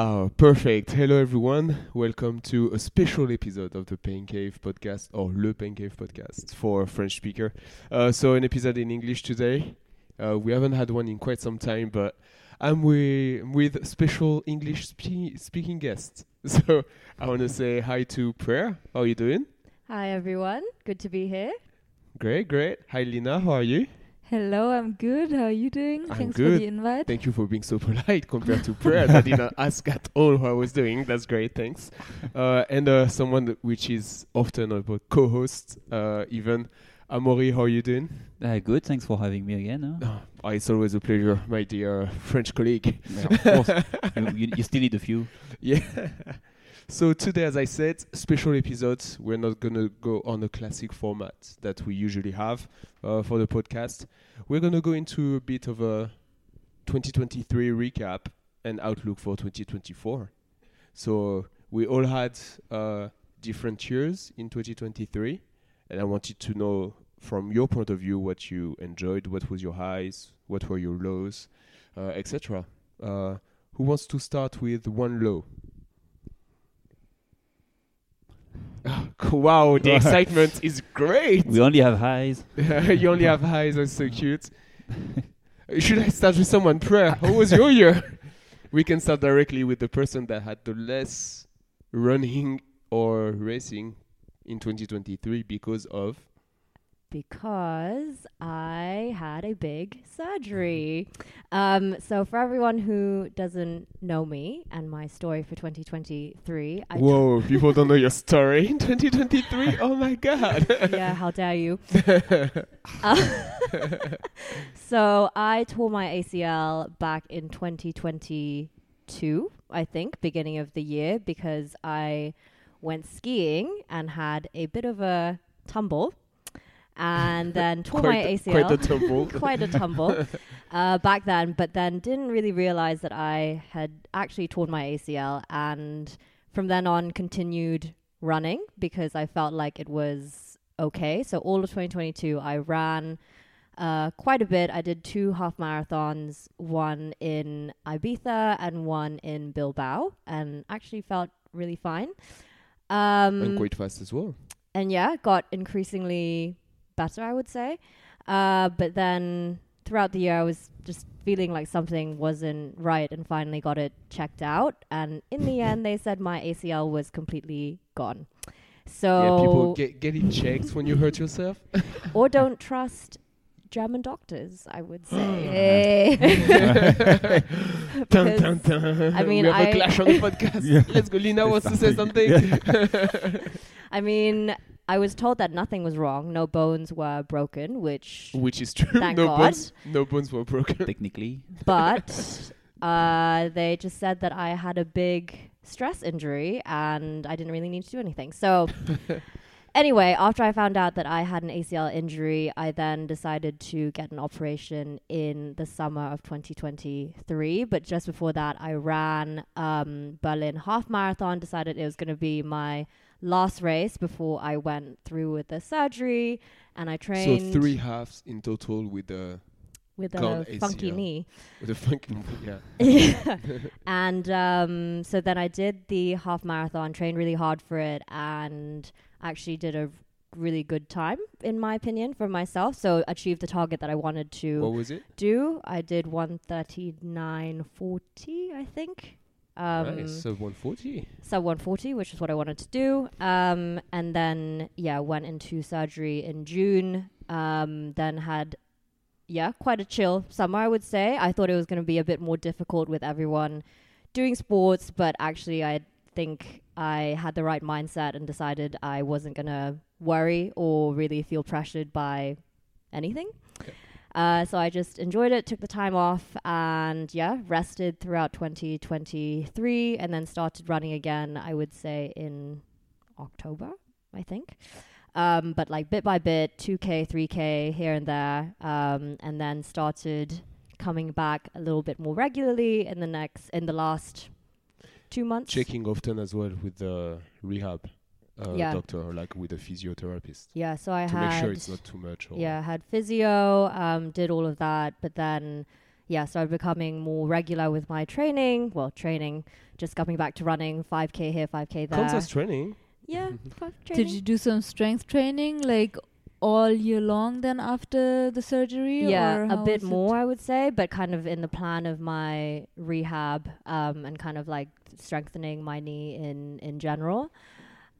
Oh, perfect. Hello, everyone. Welcome to a special episode of the Pain Cave podcast, or Le Pain Cave podcast for French speaker. Uh, so, an episode in English today. Uh, we haven't had one in quite some time, but I'm wi- with special English spe- speaking guests. So, I want to say hi to Prair. How are you doing? Hi everyone, good to be here. Great, great. Hi, Lina. How are you? Hello, I'm good. How are you doing? I'm Thanks for the invite. Thank you for being so polite compared to Prair. I didn't ask at all how I was doing. That's great, thanks. Uh, and uh, someone that- which is often a co-host, uh, even Amaury. How are you doing? Uh, good, thanks for having me again. huh? Oh, it's always a pleasure, my dear French colleague. Yeah, of course, you, you, you still need a few. Yeah. So today, as I said, special episodes. We're not gonna go on a classic format that we usually have uh, for the podcast. We're gonna go into a bit of a 2023 recap and outlook for 2024. So we all had uh, different years in 2023, and I wanted to know from your point of view what you enjoyed, what was your highs, what were your lows, uh, etc. Uh, who wants to start with one low? wow, the excitement is great. We only have highs. you only have highs, that's so cute. Should I start with someone? Prair, how was your year? we can start directly with the person that had the less running or racing in 2023 because of. Because I had a big surgery. Um, so, for everyone who doesn't know me and my story for 2023, I Whoa, people don't know your story in 2023? Oh my god. yeah, how dare you? Uh, so I tore my ACL back in 2022, I think, beginning of the year, because I went skiing and had a bit of a tumble, and then tore my ACL. quite a tumble. quite a tumble uh, back then, but then didn't really realize that I had actually torn my ACL, and from then on continued running because I felt like it was okay. So all of 2022, I ran uh, quite a bit. I did two half marathons, one in Ibiza and one in Bilbao, and actually felt really fine. Um, and quite fast as well. and yeah, got increasingly better, I would say. Uh, but then throughout the year, I was just feeling like something wasn't right, and finally got it checked out. And in the end, they said my ACL was completely gone. So, yeah, people get, get checked when you hurt yourself. or don't trust German doctors, I would say. dun, dun, dun. I mean, we have a I- clash on the podcast. Let's go. Lina wants to say something. I mean, I was told that nothing was wrong. No bones were broken, which Which is true. Thank no God. bones. No bones were broken. Technically, but uh, they just said that I had a big stress injury and I didn't really need to do anything. So, anyway, after I found out that I had an ACL injury, I then decided to get an operation in the summer of 2023. But just before that, I ran um, Berlin half marathon. Decided it was going to be my last race before I went through with the surgery, and I trained So three halves in total with the with a funky ACL. knee. with the funky knee, yeah. And um, so then I did the half marathon, trained really hard for it, and actually did a really good time, in my opinion, for myself. So achieved the target that I wanted to What was it? do. I did 139.40, I think. Um, nice. So 140. sub 140, which is what I wanted to do. Um, and then, yeah, went into surgery in June. Um, then had, yeah, quite a chill summer, I would say. I thought it was going to be a bit more difficult with everyone doing sports, but actually, I think I had the right mindset and decided I wasn't going to worry or really feel pressured by anything. Okay. Uh, so I just enjoyed it, took the time off, and yeah, rested throughout 2023, and then started running again. I would say in October, I think. Um, but like bit by bit, 2k, 3k here and there, um, and then started coming back a little bit more regularly in the next in the last two months. Checking often as well with the rehab uh, Yeah. doctor or like with a physiotherapist Yeah, so I to had make sure it's not too much. Or yeah, had physio, um, did all of that, but then yeah, started becoming more regular with my training. Well, training, just coming back to running 5k here, 5k there. Counts as training. yeah, five Did you do some strength training like all year long then after the surgery? yeah, or a bit was it? more, I would say, but kind of in the plan of my rehab um, and kind of like strengthening my knee in in general.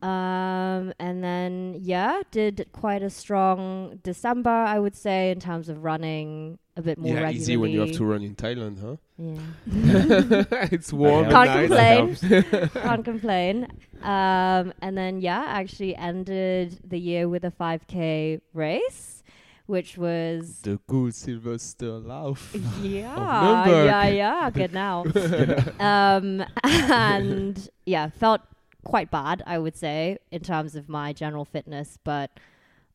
Um, and then yeah, did quite a strong December, I would say, in terms of running a bit more yeah, regularly. easy when you have to run in Thailand, huh? Yeah. it's warm Can't nice. complain. Can't complain. Um, and then yeah, actually ended the year with a 5k race, which was The good Silvesterlauf. yeah, yeah, yeah. Good now. um, and yeah, felt quite bad, I would say, in terms of my general fitness, but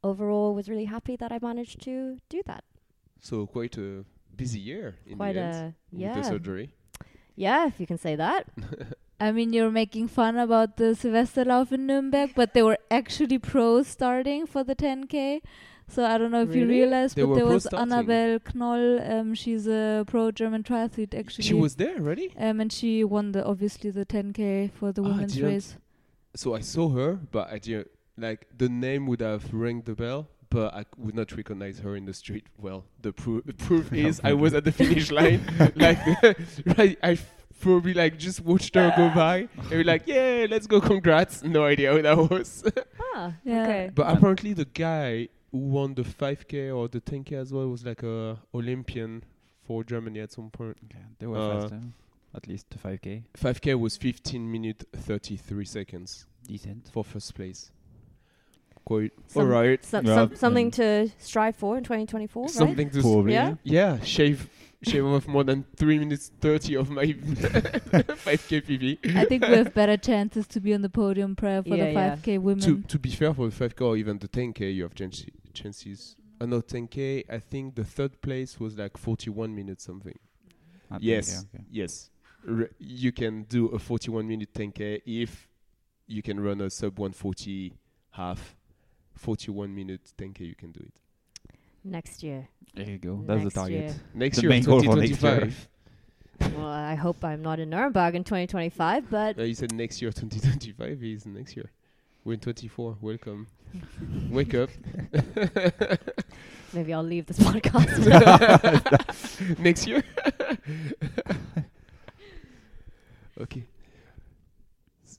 overall was really happy that I managed to do that. So quite a busy year in Quite the end a with yeah, the surgery. yeah, if you can say that. I mean, you're making fun about the Silvesterlauf in Nuremberg, but they were actually pros starting for the 10K. So I don't know if you Really? realized, They but there was starting. Annabel Knoll. Um, she's a pro German triathlete actually. She was there already. Um, and she won the obviously the 10K for the Ah, women's didn't- race. So I saw her, but I didn't like the name would have rang the bell, but I would not recognize her in the street. Well, the proof the proof is I was at the finish line, like right. I f- probably like just watched her go by and be like, yeah, let's go, congrats. No idea who that was. Ah, Yeah. okay. but apparently the guy who won the 5k or the 10k as well was like a Olympian for Germany at some point. Okay, they were Uh, faster. At least to 5k. 5k was 15 minutes 33 seconds Decent. for first place. Quite Some- alright. Some, Yeah, some, something and- to strive for in 2024, right? Something to s- Probably. Yeah? Yeah, shave shave off more than three minutes thirty of my five k PB. I think we have better chances to be on the podium prior for Yeah, the 5K women. to to be fair, for the five k or even the ten k, you have chances. chances. Uh, no, ten k. I think the third place was like forty one minutes something. I think, yes, yeah, okay. yes. R- you can do a forty one minute ten k if you can run a sub one forty half. Forty one minute ten k, you can do it. Next year. There you go. That's the target. year. Next The year, main goal for next year. well, I hope I'm not in Nuremberg in 2025, but Uh, you said next year, 2025 is next year. We're in 24. Welcome. Wake up. maybe I'll leave this podcast. next year. okay.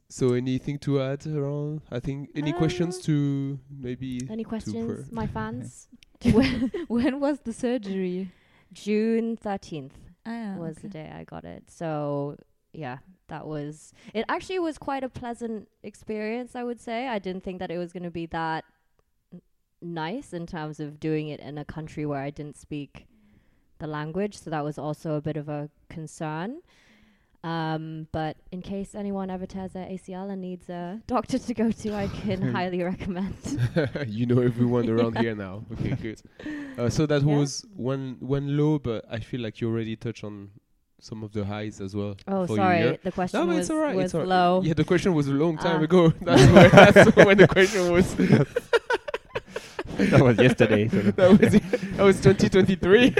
So, anything to add around? I think any questions Uh, to maybe Any questions, per- my fans? when, when was the surgery? June 13th Ah, was the day I got it. So, yeah, that was it. Actually, was quite a pleasant experience. I would say. I didn't think that it was going to be that n- nice in terms of doing it in a country where I didn't speak the language. So that was also a bit of a concern. Um, but in case anyone ever tears their ACL and needs a doctor to go to, I can highly recommend. you know everyone around here now. Okay, good. Uh, so that Yeah. was one one low, but I feel like you already touched on some of the highs as well. Oh, sorry. here. The question No, was, it's alright. was It's alright. low. Yeah, the question was a long time Ah. ago. That's, why, that's when the question was. that was yesterday. So that was it. that was 2023.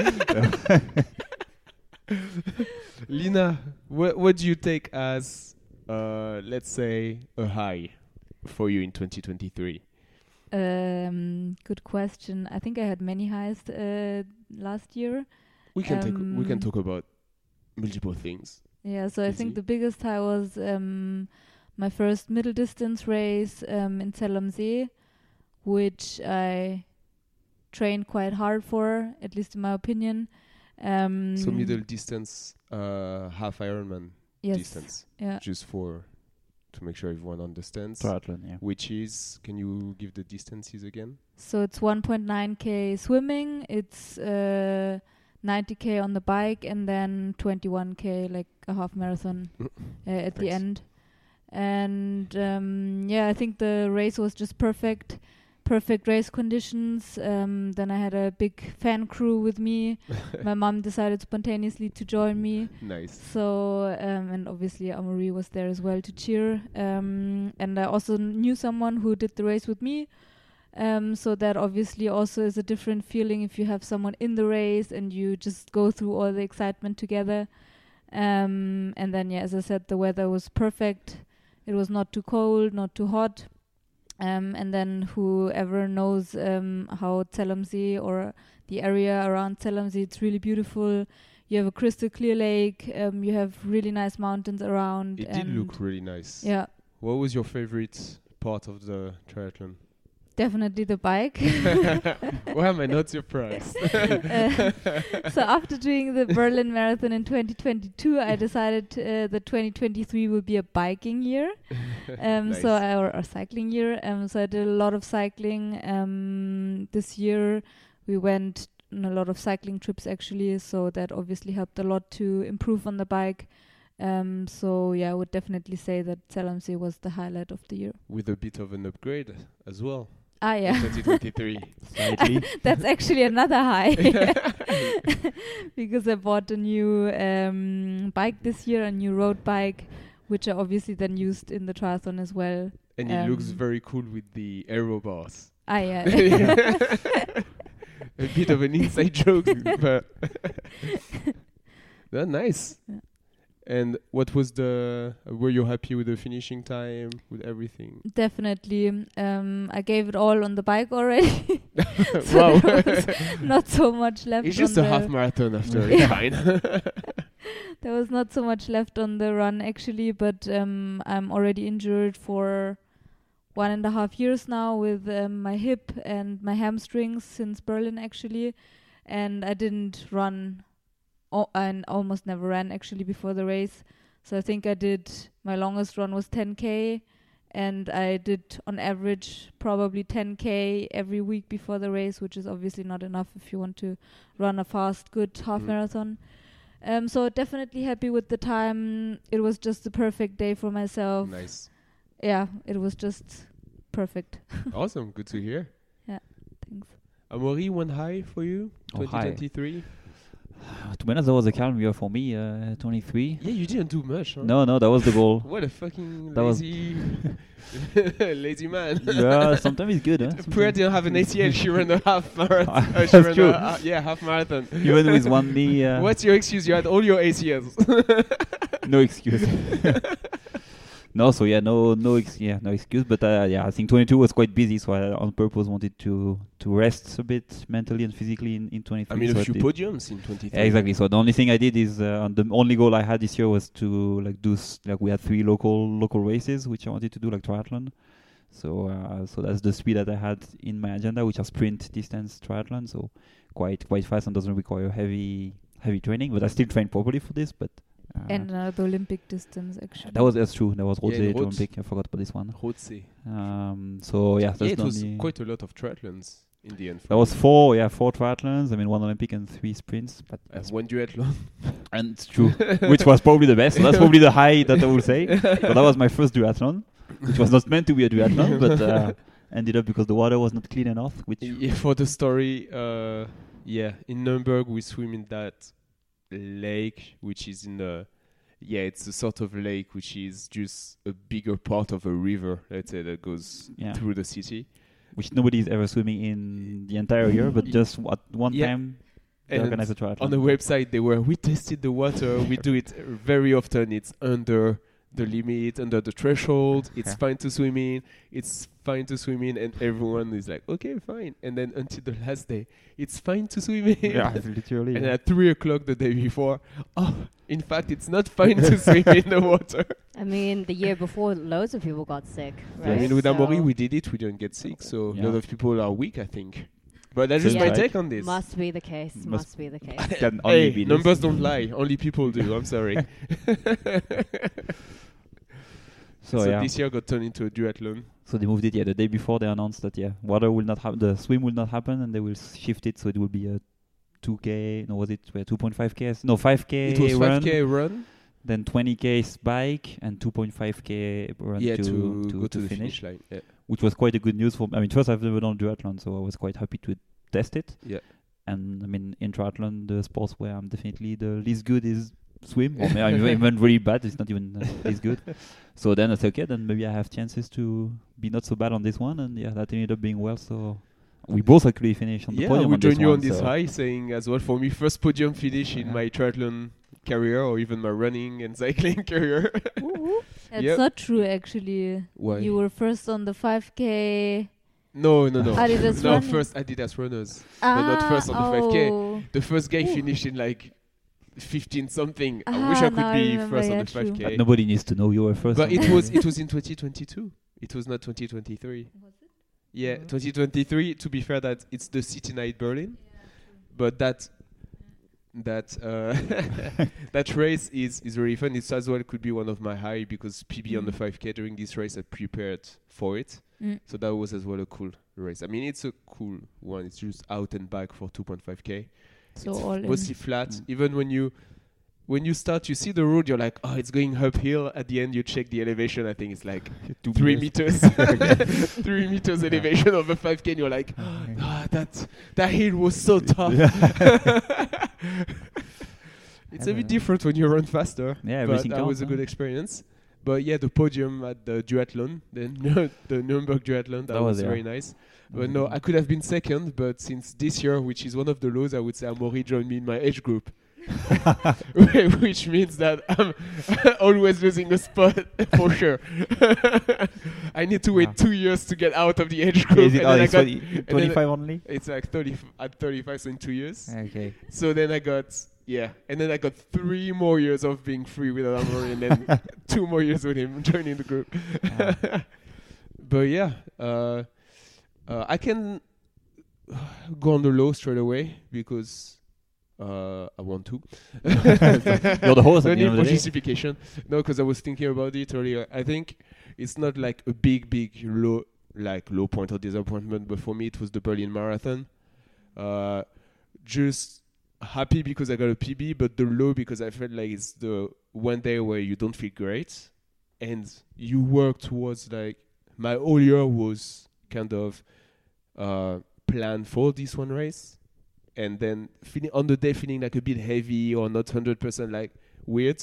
Lina, what what do you take as uh let's say a high for you in 2023? Um, good question. I think I had many highs uh, last year. We can take we can Um, talk about multiple things. Yeah, so I think the biggest high was um, my first middle distance race um, in Zell which I trained quite hard for, at least in my opinion. Um, So middle distance uh half Ironman yes, distance Yeah. just for to make sure everyone understands. triathlon, yeah. Which is can you give the distances again? So it's 1.9k swimming, it's uh, 90k on the bike, and then 21k like a half marathon uh, at the end. And um, yeah, I think the race was just perfect, perfect race conditions. Um, then I had a big fan crew with me. My mom decided spontaneously to join me. Nice. So, um, and obviously Amaury was there as well to cheer. Um, and I also knew someone who did the race with me. Um, so that obviously also is a different feeling if you have someone in the race and you just go through all the excitement together. Um, and then, yeah, as I said, the weather was perfect. It was not too cold, not too hot. Um, and then whoever knows um, how Zell am See or the area around Zell am See, it's really beautiful. You have a crystal clear lake. Um, you have really nice mountains around. It did look really nice. Yeah, What was your favorite part of the triathlon? Definitely the bike. Why am I not surprised? Uh, so after doing the Berlin Marathon in 2022, I decided uh, that 2023 will be a biking year. Um, So Nice. I, or a cycling year. Um, so I did a lot of cycling. Um, this year we went on a lot of cycling trips actually. So that obviously helped a lot to improve on the bike. Um, so yeah, I would definitely say that Zell am See was the highlight of the year. With a bit of an upgrade as well. Ah yeah, 2023. Slightly. that's actually another high. because I bought a new um, bike this year, a new road bike, which I obviously then used in the triathlon as well. and it looks Um, very cool with the aero bars. Ah, yeah. a bit of an inside joke, but yeah, nice. Yeah. And what was the? Were you happy with the finishing time, with everything? Definitely. Um, I gave it all on the bike already. Wow, not so much left. it's just on a the half marathon after. Yeah. Fine. There was not so much left on the run actually, but um, I'm already injured for one and a half years now with um, my hip and my hamstrings since Berlin actually, and I didn't run, o- and almost never ran actually before the race. So I think I did my longest run was 10k, and I did on average probably 10k every week before the race, which is obviously not enough if you want to run a fast, good half Mm. marathon. Um, so definitely happy with the time. It was just the perfect day for myself. nice, Yeah, it was just perfect. awesome, good to hear. Yeah. Thanks. Amaury, one high for you, Oh, high. 2023. to be honest, that was a calm year for me. Uh, 23. Yeah, you didn't do much. Huh? No, no, that was the goal. What a fucking That was- lazy, lazy man. yeah, sometimes it's good. Huh? Priya didn't have an ACL. She ran a half marathon. Uh, That's ran true. A, yeah, half marathon. Even with one knee. Uh, What's your excuse? You had all your ACLs. no excuse. No, so yeah, no, no, ex- yeah, no excuse. But uh, yeah, I think 22 was quite busy, so I on purpose wanted to to rest a bit mentally and physically in, in 23. I mean, so a few podiums in 23. Yeah, exactly. So the only thing I did is uh, the only goal I had this year was to like do s- like we had three local local races which I wanted to do like triathlon. So uh, so that's the speed that I had in my agenda, which are sprint distance triathlon. So quite quite fast and doesn't require heavy heavy training. But I still train properly for this. But and uh, the Olympic distance actually. that was that's true. That was Yeah, in Rhodes Rhodes. Olympic. I forgot about this one. Rothsee. Um, so yeah, that's Yeah, it was quite a lot of triathlons in the end. for That was four, yeah, four triathlons. I mean, one Olympic and three sprints. But Uh, one duathlon. and it's true, which was probably the best. So that's probably the high that I will say. But that was my first duathlon, which was not meant to be a duathlon, but uh, ended up because the water was not clean enough. Which Yeah, for the story, uh, yeah, in Nuremberg we swim in that lake, which is in a yeah, it's a sort of lake which is just a bigger part of a river, let's say, that goes Yeah. through the city. which nobody is ever swimming in the entire year, but just at one Yeah. time they And organize a triathlon. on the website they were, we tested the water, we do it very often, it's under the limit, under the threshold, it's Yeah. fine to swim in, it's fine to swim in, and everyone is like, okay, fine. And then until the last day, it's fine to swim in. yeah, it's literally. And at three o'clock the day before, oh, in fact, it's not fine to swim in the water. I mean, the year before, loads of people got sick. I mean, with So Amaury, we did it. We didn't get sick, so a Yeah. lot of people are weak, I think. But that's just Seems my like. take on this. must be the case. Must- Must, be the case. Can only Hey, be numbers don't lie. Only people do. I'm sorry. So, so yeah, this year got turned into a duathlon. so they moved it. Yeah, the day before they announced that yeah, water will not happen, the swim will not happen, and they will shift it so it will be a 2k. No, was it uh, 2.5k? No, 5k It was run. 5k run. then 20k s bike and 2.5k run yeah, to, to, to, go to, to the finish, finish line. Yeah. which was quite a good news for. I mean, first I've never done duathlon, so I was quite happy to test it. Yeah. And I mean, in triathlon, the sports where I'm definitely the least good is swim, or maybe I'm even really bad. It's not even uh, this good. So then I said, okay, then maybe I have chances to be not so bad on this one, and yeah, that ended up being well. So we both actually finished on the yeah, we on this join you on this so high, saying as well for me first podium finish in my triathlon career or even my running and cycling career. That's Yep. not true, actually. Why? You were first on the 5K. no, no, no. Adidas no, running. first Adidas runners. Ah, not first on the 5K. oh. The first guy Ooh. finished in like 15 something. I wish Ah, I could now I be remember, first on the true. 5K. But nobody needs to know you were first. But on it was it was in 2022. It was not 2023. Was it? Yeah, Mhm. 2023. To be fair, that it's the city night Berlin, but that that uh, that race is is really fun. It's as well could be one of my high because PB on the Mm. 5k during this race I prepared for it, Mm. so that was as well a cool race. I mean, it's a cool one. It's just out and back for 2.5k. So it's all in. mostly flat. Mm. Even when you when you start, you see the road. You're like, oh, it's going uphill. At the end, you check the elevation. I think it's like three meters. meters, three meters elevation over 5k. And you're like, ah, that that hill was so tough. it's a bit but- different when you run faster. Yeah, but everything that was a good experience. But yeah, the podium at the duathlon, then the Nuremberg duathlon, that, That was, was yeah. very nice. But no, I could have been second, but since this year, which is one of the lows, I would say Amaury joined me in my age group. which means that I'm always losing a spot for sure. I need to wait Yeah. two years to get out of the age group. Is it, and oh, then I it's got, 20 25 only? it's like 30 at 35, so in two years. Okay. So then I got yeah, and then I got three more years of being free without Amaury, and then two more years with him joining the group. but yeah, uh, uh, I can go on the low straight away because uh, I want to. You're the host no the need for justification. No, because I was thinking about it earlier. I think it's not like a big, big low, like low point or disappointment, but for me it was the Berlin Marathon. Uh, just happy because I got a PB, but the low because I felt like it's the one day where you don't feel great, and you work towards like my whole year was kind of uh, planned for this one race, and then feeling on the day feeling like a bit heavy or not hundred percent like weird.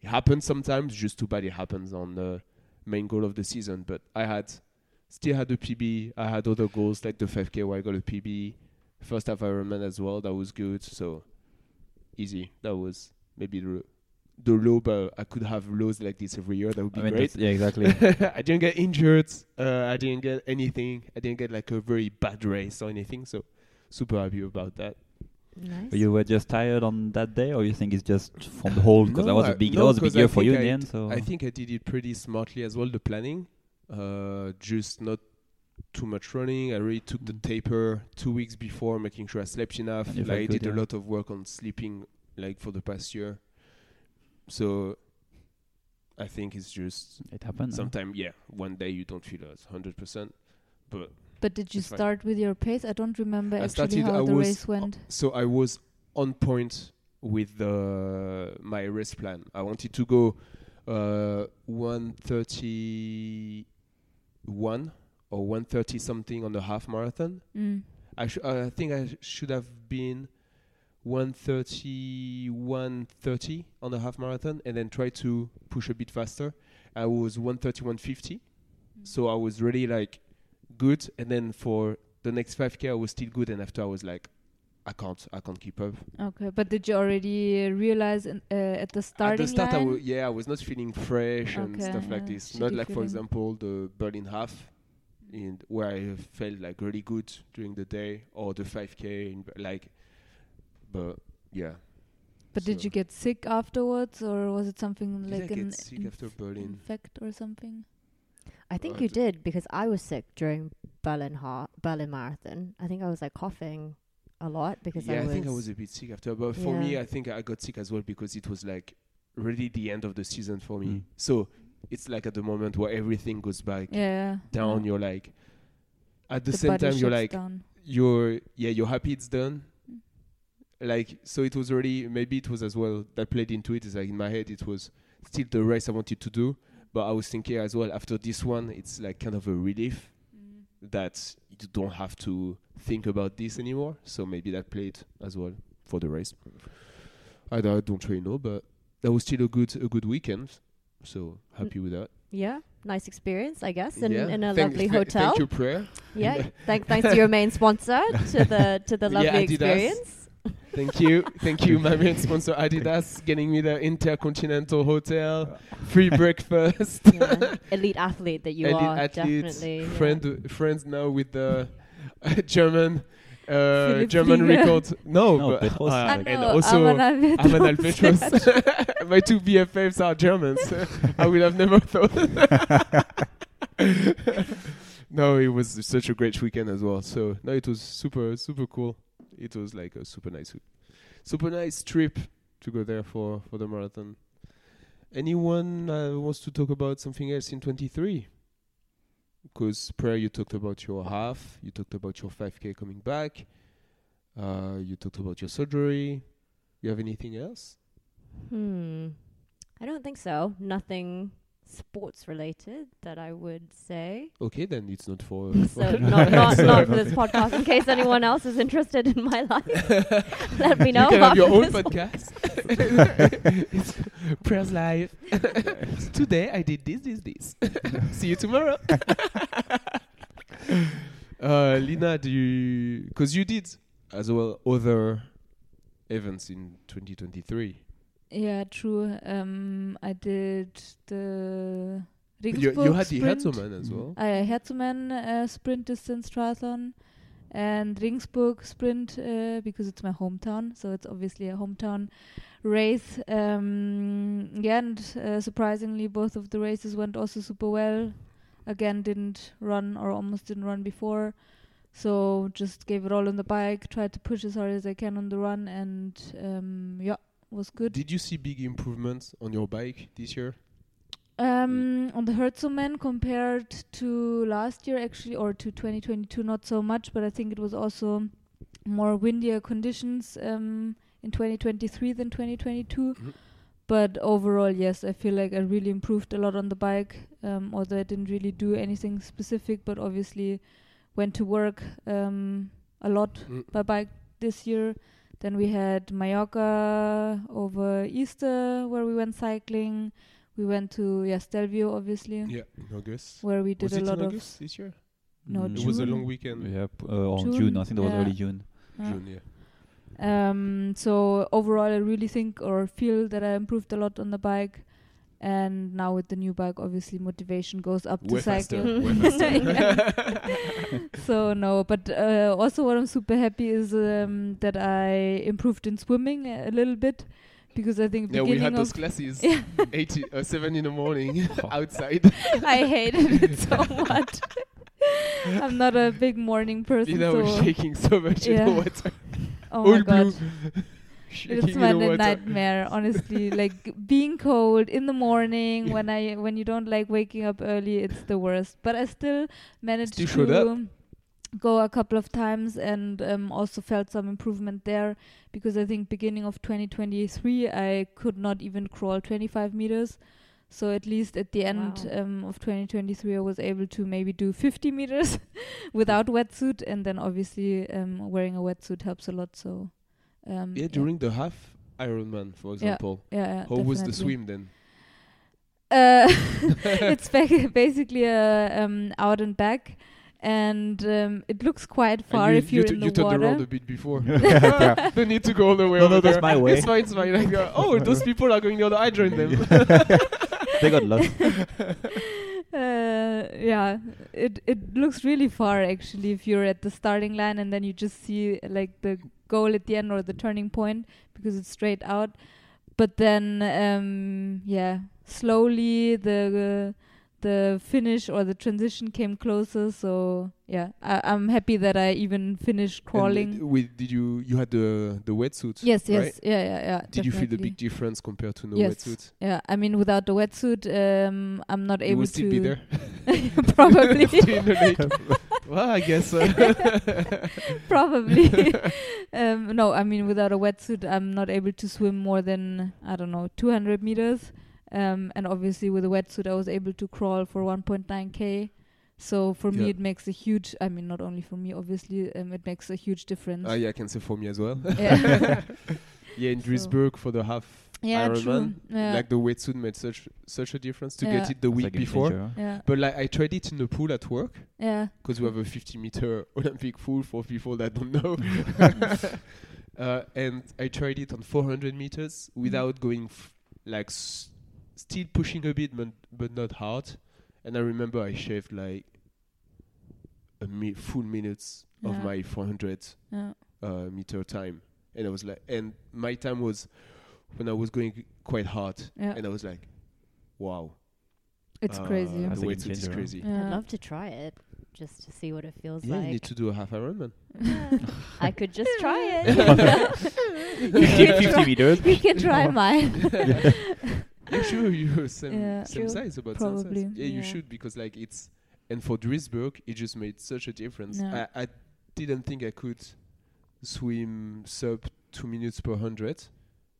It happens sometimes. Just too bad it happens on the main goal of the season. But I had still had a PB. I had other goals like the 5K where I got a PB. First half Ironman as well. That was good. So easy. That was maybe the the low, but I could have lows like this every year. That would be I mean, great. yeah, exactly. I didn't get injured. Uh, I didn't get anything. I didn't get like a very bad race or anything. So super happy about that. Nice. But you were just tired on that day, or you think it's just from the whole? Because that was a big, no, that was a big 'cause I year for you think in the I end. So I think I did it pretty smartly as well. The planning, uh, just not too much running. I really took the Mm. taper two weeks before, making sure I slept enough. And you Like, I good, did a lot of work on sleeping, like for the past year. So I think it's just it happens. sometimes, yeah, one day you don't feel as hundred percent, but But did you It's fine. start with your pace? I don't remember I actually started- how I the was race went. so I was on point with the my race plan. I wanted to go uh, 131 or 130 something on the half marathon. Mm. I sh- I think I should have been 130 130 on the half marathon and then try to push a bit faster. I was 130 150. So I was really like good and then for the next 5k I was still good and after I was like I can't I can't keep up. Okay, but did you already realize in, uh, at the starting At the start, I yeah, I was not feeling fresh and Okay, stuff like this. Not like, for example, the Berlin half, in where I felt like really good during the day, or the 5k, in, like. But yeah, but did you get sick afterwards, or was it something did like I an get sick after Berlin? infect or something? I think Uh, you d- did because I was sick during Berlin ha- Berlin Marathon. I think I was like coughing a lot because yeah, I I, think I was a bit sick after. But for me, I think I got sick as well because it was like really the end of the season for me. Mm. So it's like at the moment where everything goes back Yeah. down. yeah. You're like, at the, The same time, you're like, down. you're yeah you're happy it's done. Like so it was already maybe it was as well that played into it is like in my head it was still the race i wanted to do but i was thinking as well after this one it's like kind of a relief Mm. that you don't have to think about this anymore so maybe that played as well for the race i don't, I don't really know but that was still a good a good weekend. So happy with that. Yeah, nice experience, I guess, in, yeah. in a Thank- lovely th- hotel. Thank you, Prair. Yeah, thank, thanks to your main sponsor to the to the lovely Adidas. experience. Thank you, thank you, my main sponsor Adidas, getting me the Intercontinental Hotel, free breakfast. Yeah. Elite athlete that you Elite are, athletes, definitely. yeah. friend friends now with the German uh, German record. No, No, but, Petros, uh, I like- and know, also Amanal Amanal Petros. Petros. My two BFFs are Germans. I would have never thought. no, it was such a great weekend as well. So no, it was super super cool. It was like a super nice, super nice trip to go there for for the marathon. Anyone uh, wants to talk about something else in 23? Because Prair, you talked about your half, you talked about your 5k coming back, uh, you talked about your surgery. You have anything else? Hmm. I don't think so. Nothing sports related that I would say. Okay, then it's not for. So not not, not for this podcast. In case anyone else is interested in my life, let me know. You can have your own podcast. it's Prair's live. Today I did this, this, this. See you tomorrow. uh, Lina, do you? Because you did as well other events in 2023. Yeah, true. Um, I did the You, Regensburg you had the sprint. Herzoman as well. I Herzoman uh, sprint distance triathlon and Regensburg sprint uh, because it's my hometown, so it's obviously a hometown race. Um, yeah, and uh, surprisingly, both of the races went also super well. Again, didn't run or almost didn't run before, so just gave it all on the bike. Tried to push as hard as I can on the run, and um, yeah, was good. Did you see big improvements on your bike this year? Um, on the Herzoman compared to last year, actually, or to 2022, not so much, but I think it was also more windier conditions um, in 2023 than 2022. Mhm. But overall, yes, I feel like I really improved a lot on the bike. Um, although I didn't really do anything specific, but obviously went to work um, a lot Mm. by bike this year. Then we had Mallorca over Easter, where we went cycling. We went to yeah Stelvio, obviously, Yeah, in August. where we did Was a it lot in of August this year? No, Mm. It was a long weekend. Yeah, p- uh, or June, June. I think that was yeah. early June. yeah. June, yeah. Um, so overall, I really think or feel that I improved a lot on the bike. And now with the new bike, obviously motivation goes up Way to cycle. faster. Way faster. so no, but uh, also what I'm super happy is um, that I improved in swimming a little bit because I think yeah, we beginning had those of classes. Yeah. 8 uh, 7 in the morning outside. I hated it so much. I'm not a big morning person, Lina so was shaking so much in the water. oh All my god. blue. shaking It's my nightmare, honestly. like being cold in the morning when I when you don't like waking up early, it's the worst. But I still managed Still showed to go a couple of times and um, also felt some improvement there because I think beginning of 2023 I could not even crawl 25 meters. So at least at the end Wow. um, of 2023 I was able to maybe do 50 meters without wetsuit and then obviously um, wearing a wetsuit helps a lot. So um, Yeah, during the half Ironman, for example. yeah, yeah, How was the swim then? Uh, it's ba- basically a um, out and back, and um, it looks quite far you, if you, you're t- in you the turned around a bit before. Yeah. Don't need to go all the way No, over no, that's there. my way. It's fine, it's fine. Like, uh, oh, those people are going the other. I joined them. they got lost. uh, yeah, it it looks really far actually if you're at the starting line and then you just see like the goal at the end or the turning point because it's straight out. But then, um, yeah, slowly the the finish or the transition came closer. So yeah, I, I'm happy that I even finished crawling. Uh, with, did you you had the the wetsuit? yes, yes, right? yeah, yeah, yeah. Did you feel the big difference compared to no Yes. wetsuit? Yeah, I mean, without the wetsuit, um, I'm not able to still be there. probably. Still in the lake. well, I guess. Uh, Probably. um, no, I mean, without a wetsuit, I'm not able to swim more than, I don't know, 200 meters. Um, and obviously, with a wetsuit, I was able to crawl for 1.9k. So for me, it makes a huge, I mean, not only for me, obviously, um, it makes a huge difference. Ah, yeah, I can say for me as well. Yeah. yeah, in So- Duisburg for the half. Yeah. Ironman. Yeah. Like the wetsuit made such such a difference to Yeah. get it the It's week like before. yeah. But like I tried it in the pool at work Yeah. because we have a 50 meter Olympic pool for people that don't know. uh, and I tried it on 400 meters without going f- like s- still pushing a bit, but, but not hard. And I remember I shaved like a mi- full minutes of my 400 Yeah. uh, meter time, and I was like, and my time was when I was going quite hard, Yeah. and I was like, wow, It's uh, crazy. That's The a wetsuit game is crazy. Yeah. I'd love to try it just to see what it feels Yeah, you need to do a half Ironman. I could just try it. 50, 50 meters. you can try mine. Yeah, sure, you're same, Yeah. same size about. Probably, Yeah, you should because like it's and for Duisburg it just made such a difference. Yeah. I, I didn't think I could swim sub two minutes per hundred,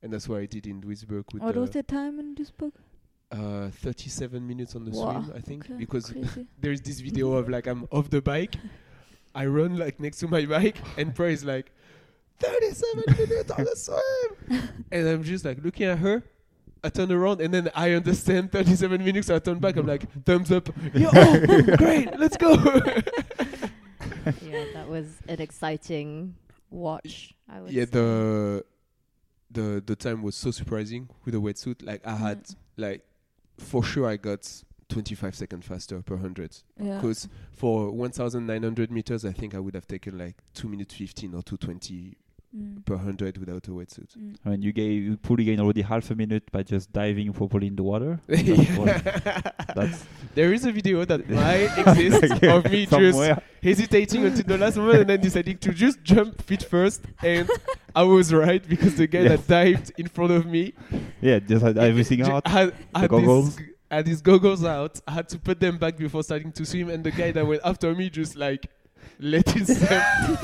and that's what I did in Duisburg with what was the, time in Duisburg? uh, 37 minutes on the Wow, swim, I think, okay, because there's this video of like I'm off the bike, I run like next to my bike, and Pro is like 37 minutes on the swim, and I'm just like looking at her. I turn around and then I understand 37 minutes. So I turn back. I'm like thumbs up. Yo, oh, great, let's go. yeah, that was an exciting watch. I would yeah, say. the the the time was so surprising with the wetsuit. Like I had mm. like for sure I got 25 seconds faster per hundred. Yeah. Because for 1,900 meters, I think I would have taken like 2 minutes 15 or 220 Mm. per 100 without a wetsuit. Mm. I mean, you gave you probably gained already half a minute by just diving properly in the water. That's there is a video that might exist of me just hesitating until the last moment and then deciding to just jump feet first. And I was right because the guy Yes. that dived in front of me Yeah, just had everything j- out. Had, had, goggles. This, had his goggles out. I had to put them back before starting to swim. And the guy that went after me just like let himself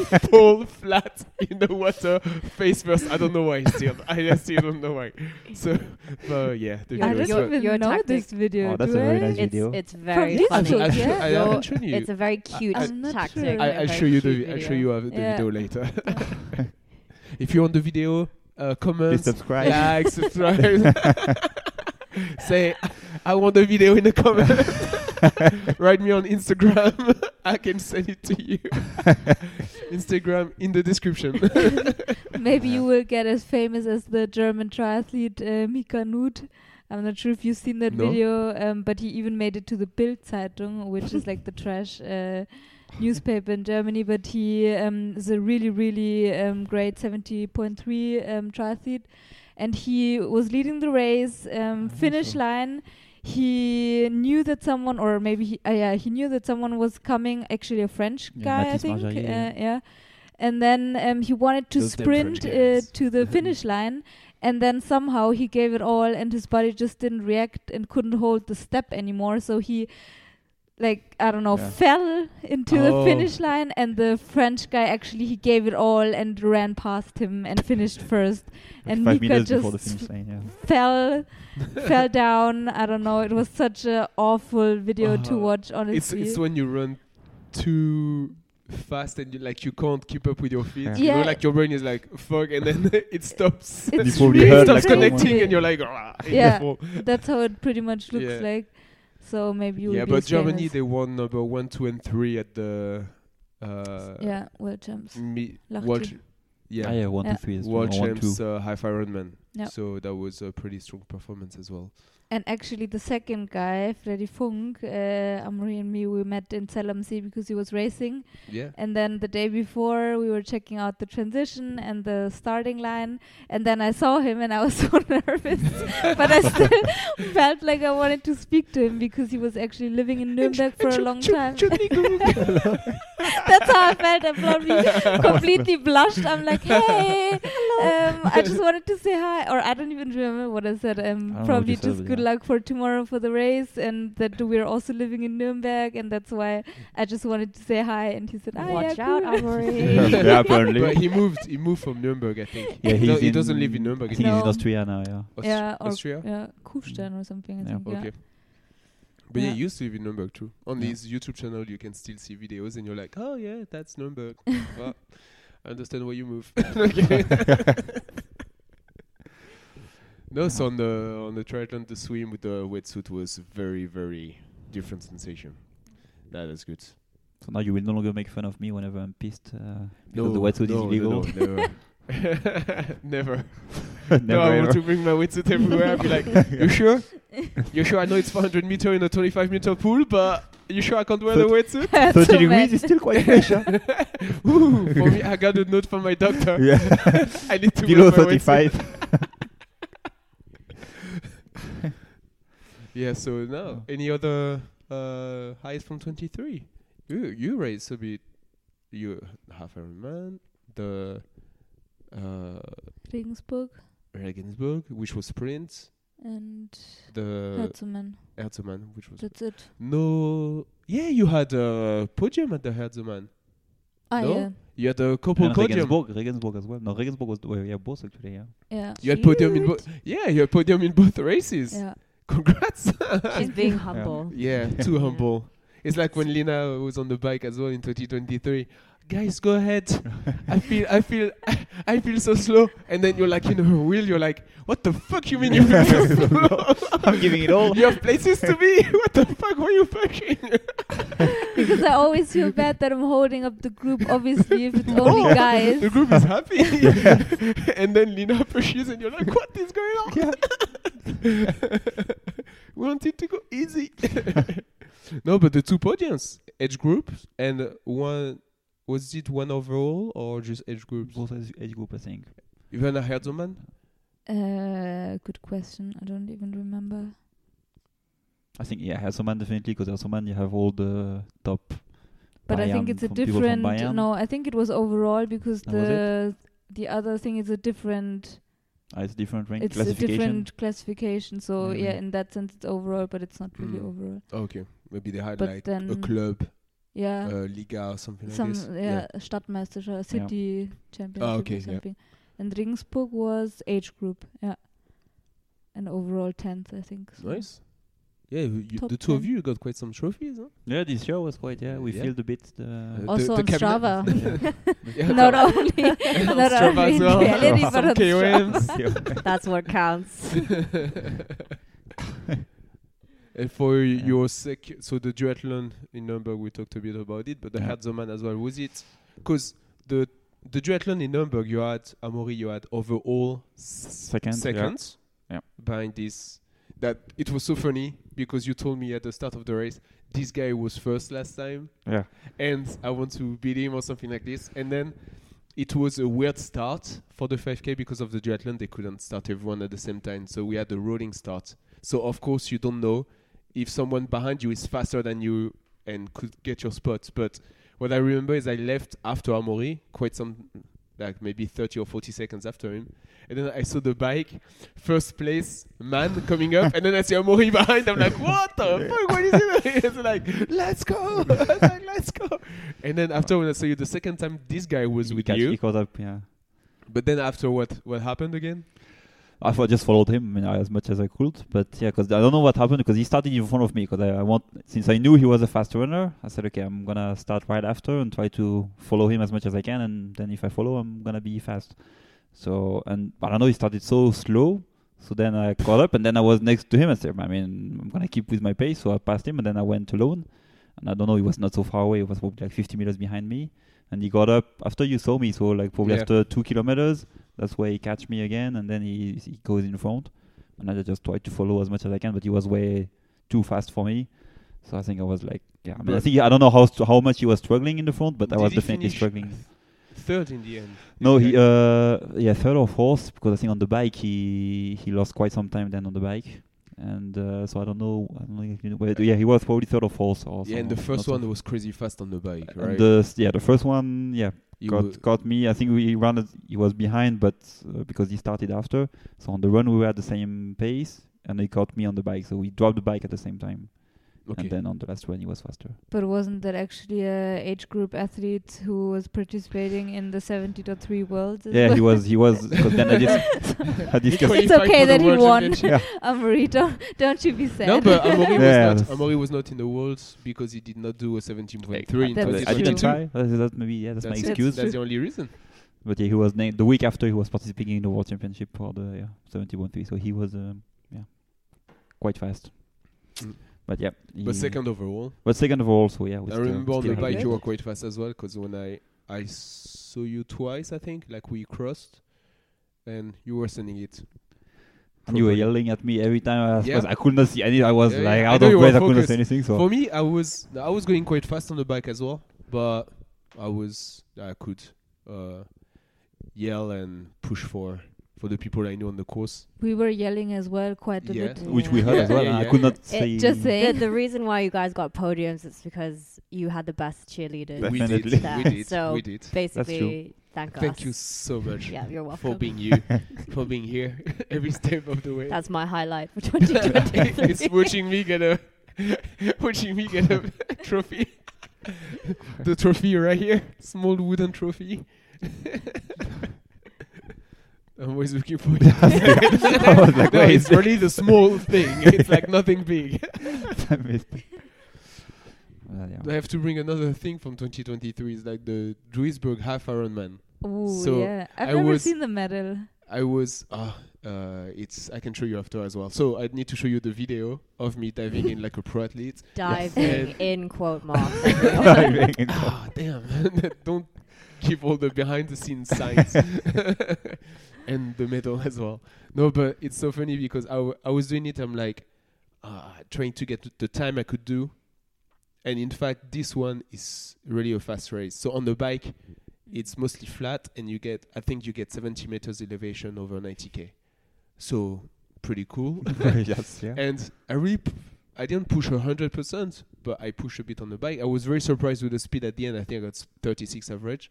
fall flat in the water face first. I don't know why still. I still don't know why. So, but yeah, the Yeah, I video is don't your- fun. even your know tactic- this video. Oh, that's do a very nice it's video. it's very this funny. book, I, I, yeah? I Your- haven't shown you. It's a very cute I'm not tactic. sure. and I, a I'll show you cute the I'll show video. you uh, the Yeah. video later. if you want the video, uh, Please comment, subscribe. like, subscribe. Say, I want the video in the comment. Write me on Instagram. I can send it to you. Instagram in the description. Maybe you will get as famous as the German triathlete uh, Mika Noodt. I'm not sure if you've seen that No. video, um, but he even made it to the Bild Zeitung, which is like the trash uh, newspaper in Germany. But he um, is a really, really um, great 70.3 um, triathlete, and he was leading the race. Um, finish so. line. He knew that someone, or maybe he, uh, yeah, he knew that someone was coming. Actually, a French Yeah, guy, I Mathis think. Margirier, uh, yeah. yeah. And then um, he wanted to Those sprint uh, to the finish line, and then somehow he gave it all, and his body just didn't react and couldn't hold the step anymore. So he, like I don't know, Yeah. fell into the Oh. finish line, and the French guy actually he gave it all and ran past him and finished first. And Five Mika minutes the just line. Yeah. fell fell down. I don't know. It was such a awful video to Uh, watch. it's Honestly, it's when you run too fast and you like you can't keep up with your feet. Yeah. You know, like your brain is like fuck, and then it stops. It's You probably really it heard stops like connecting, and you're like, "Rah," and you Yeah. that's how it pretty much looks Yeah. like. So maybe you yeah, but as Germany famous. they won number one, two, and three at the uh, yeah, world champs. me- world, yeah, Ah, yeah, one, Yeah. two, three is world one, two. champs uh, half Ironman. Yeah. So that was a pretty strong performance as well. And actually, the second guy, Freddy Funk, uh, Amaury and me, we met in Zell am See because he was racing. Yeah. And then the day before, we were checking out the transition and the starting line. And then I saw him and I was so nervous. but I still felt like I wanted to speak to him because he was actually living in Nuremberg for a long time. That's how I felt. I probably completely blushed. I'm like, hey, um, I just wanted to say hi. Or I don't even remember what I said. Um, I don't know what probably you said, just good yeah. luck for tomorrow for the race and that we're also living in Nuremberg. And that's why I just wanted to say hi. And he said, ah, Watch yeah, out, cool." Amaury. yeah, apparently. but he moved. He moved from Nuremberg, I think. yeah, he, he's do- he doesn't live in Nuremberg. I Is he? he's in Austria now. Yeah. Aust- yeah, or Austria. Yeah, Kufstein or something. I Yeah. think. Yeah. Okay. But yeah. Yeah. he used to live in Nuremberg too. On Yeah. his YouTube channel, you can still see videos, and you're like, oh yeah, that's Nuremberg. well, I understand why you move. No, so on the on the triathlon, the swim with the wetsuit was very very different sensation. That is good. So now you will no longer make fun of me whenever I'm pissed. Uh, No, because the wetsuit no, is illegal. No, no, never. never. Never no, I want to bring my wetsuit everywhere. I'll be like, you sure? You sure? I know it's 400 meter in a 25 meter pool, but you sure I can't wear the wetsuit? 30 So degrees is still quite fresh. huh? Ooh, for me, I got a note from my doctor. yeah. I need to Below wear my wetsuit. 35. Yeah. So now, any other uh, highs from 23? You you raised a bit. You half Ironman, the Regensburg Regensburg, which was sprint, and the Herzoman. Herzoman, which was That's it. no. Yeah, you had a podium at the Herzoman. Ah, No? yeah. You had a couple And podium. Regensburg, Regensburg as well. No, Regensburg was well, yeah, both actually. Yeah. Yeah. You had podium in both. Yeah, you had podium in both races. Yeah. Congrats. She's being humble. yeah, too humble. It's like when Lina was on the bike as well in 2023. Guys, go ahead. I feel, I feel, I feel so slow. And then you're like in her wheel. You're like, what the fuck you mean you feel so slow? I'm giving it all. You have places to be. What the fuck were you pushing? because I always feel bad that I'm holding up the group. Obviously, if it's only Oh, guys. The group is happy. and then Lina pushes, and you're like, what is going on? we wanted to go easy. no, but the two podiums, age groups, and one was it one overall or just age groups? Both age age group, I think. Even a Herzoman? Uh, good question. I don't even remember. I think yeah, Hasselman definitely because Hasselman you have all the top. But I think it's a from people from different. No, I think it was overall because That was the the other thing is a different. Ah, it's different rank It's a classification. different classification. So Mhm. yeah, in that sense, it's overall, but it's not really Mm. overall. Okay, maybe they had But like a club, Yeah. uh, Liga or something some like this. yeah, Stadtmeisterschaft, city championship Ah, okay, or yeah. something. And Regensburg was age group, yeah. And overall tenth, I think. so. Nice. Yeah, you, you- the two of you got quite some trophies, huh? Yeah, this year was quite yeah. We Yeah. filled a bit the. Uh, Also the on Strava. Yeah, not Strava. only On not Strava only as in well. reality, but Some on Strava. KOMs. That's what counts. And for Yeah. your sec, so the duathlon in Nuremberg, we talked a bit about it, but the Yeah. Herzoman as well, was it? Because the the duathlon in Nuremberg, you had Amaury, you had overall Second, seconds Yeah. behind this. That it was so funny because you told me at the start of the race, this guy was first last time, Yeah. and I want to beat him or something like this. And then it was a weird start for the 5K because of the duathlon. They couldn't start everyone at the same time, so we had a rolling start. So of course you don't know if someone behind you is faster than you and could get your spot. But what I remember is I left after Amaury quite some, like maybe 30 or 40 seconds after him. And then I saw the bike, first place man coming up, and then I see Amaury behind. I'm like, what the fuck? What is it? It's like, let's go. Like, let's go. And then after when I saw you the second time, this guy was He with catch- you. He caught up. Yeah. But then after what what happened again? I thought I just followed him I mean, as much as I could, but yeah, because I don't know what happened because he started in front of me because I, I want since I knew he was a fast runner, I said okay, I'm gonna start right after and try to follow him as much as I can, and then if I follow, I'm gonna be fast. So and but I know he started so slow, so then I caught up and then I was next to him and said, I mean, I'm gonna keep with my pace, so I passed him and then I went alone, and I don't know, he was not so far away, he was probably like 50 meters behind me, and he got up after you saw me, so like probably Yeah. after two kilometers. That's where he catch me again, and then he he goes in front, and I just tried to follow as much as I can, but he was way too fast for me. So I think I was like, yeah. I mean, I think I don't know how st- how much he was struggling in the front, but I was definitely struggling. Third in the end. No, he uh yeah third or fourth because I think on the bike he he lost quite some time then on the bike, and uh, so I don't know. I don't know if you know, but yeah, he was probably third or fourth. Or yeah, and the first one was crazy fast on the bike, right? The yeah the first one yeah Wa- got me. I think we ran. He was behind, but uh, because he started after, so on the run we were at the same pace, and he caught me on the bike. So we dropped the bike at the same time, okay. and then on the last one, he was faster. But wasn't that actually a age group athlete who was participating in the 70.3 Worlds? as Yeah, well? he was. He was. Because then I, dis- I He discussed. It's okay that he won. Championship. Amaury, don't, don't you be sad. No, but Amaury Yeah. was not. Amaury was not in the worlds because he did not do a 17.3 in That's I didn't try. That's, that's maybe yeah. That's, my That's it. excuse. That's the only reason. but yeah, he was named the week after he was participating in the World Championship for the yeah, 71.3. So he was um, yeah quite fast. Mm. But yeah, But second overall. But second overall, so yeah. I still- remember on the bike you were quite fast as well because when I I saw you twice, I think, like we crossed, and you were sending it. And you were yelling at me every time I was, Yeah. I could not see any. I was Yeah, like yeah, out of breath. I couldn't focused. say anything. So For me, I was I was going quite fast on the bike as well, but I was I could uh, yell and push for for the people I know on the course. We were yelling as well quite a Yeah. bit. which we heard Yeah, as well. yeah, and I could not It say. just say- The, the reason why you guys got podiums is because you had the best cheerleaders. We Definitely. did, we did, so we did. Basically, thank us. Thank you so much Yeah, you're welcome. for being you, for being here every step of the way. That's my highlight for 2023. it's watching me get a watching me get a trophy. the trophy right here, small wooden trophy. I'm always looking for it. I was like, no, wait. it's really the small thing. It's like nothing big. I missed it. Well, yeah. I have to bring another thing from 2023. It's like the Duisburg Half Ironman. Ooh, So, yeah. I've I never seen the medal. I was ah uh, it's I can show you after as well. So I need to show you the video of me diving in like a pro athlete. Diving And- in quote marks. Diving in. Ah, damn! Don't give all the behind the scenes signs and the medal as well. No, but it's so funny because I, w- I was doing it. I'm like uh, trying to get the time I could do, and in fact, this one is really a fast race. So on the bike, it's mostly flat, and you get I think you get 70 meters elevation over 90k. So pretty cool. yes, yeah. and I really, p- I didn't push hundred percent, but I pushed a bit on the bike. I was very surprised with the speed at the end. I think I got 36 average.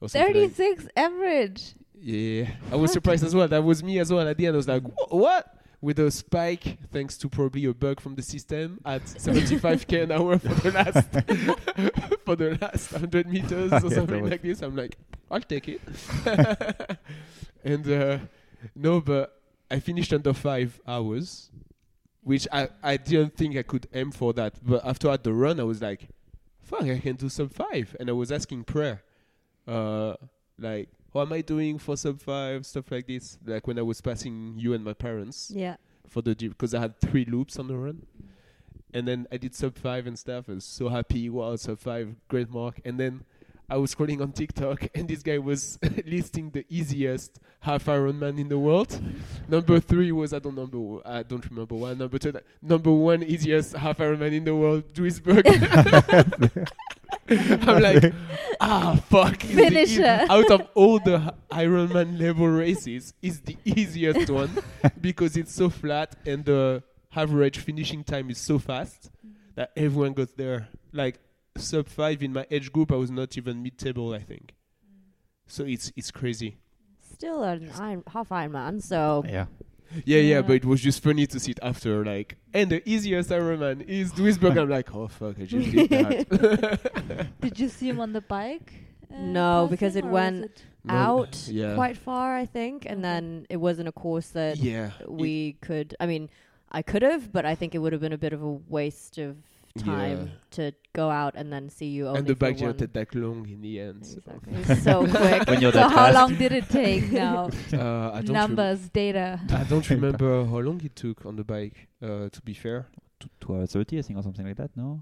Or something like- 36 average. Yeah, I was surprised as well. That was me as well. At the end, I was like, "What?" With a spike, thanks to probably a bug from the system, at 75k an hour for the last for the last 100 meters or something like this. I'm like, "I'll take it." and uh, no, but I finished under five hours, which I I didn't think I could aim for that. But after the run, I was like, "Fuck, I can do sub five. And I was asking Prair, uh, like, "How am I doing for sub five? Stuff like this. Like when I was passing you and my parents yeah. for the because I had three loops on the run. And then I did sub five and stuff. I was so happy. Wow, sub five, great mark. And then I was scrolling on TikTok, and this guy was listing the easiest half Ironman in the world. number three was I don't number I don't remember one. Number two, number one easiest half Ironman in the world, Duisburg. I'm like, ah, fuck. is the Finisher. out of all the Ironman level races, is the easiest one because it's so flat and the average finishing time is so fast that everyone got there. Like sub five in my age group, I was not even mid table, I think. So it's it's crazy. Still an iron, half Ironman, so Yeah. Yeah, yeah, Yeah. but it was just funny to see it after, like, and the easiest Ironman is Duisburg. I'm like, oh fuck, I just did that. Did you see him on the bike? uh, No, because it went it- No, out yeah. quite far, I think, and then it wasn't a course that yeah, we could. I mean, I could have, but I think it would have been a bit of a waste of time Yeah. to go out and then see you only and the for bike one. didn't take that long in the end. so. Exactly. It's so quick. When you're So how fast. long did it take now? Uh, I don't rem- Numbers, data. I don't remember how long it took on the bike. Uh, to be fair, Two, two hours thirty, I think, or something like that. No.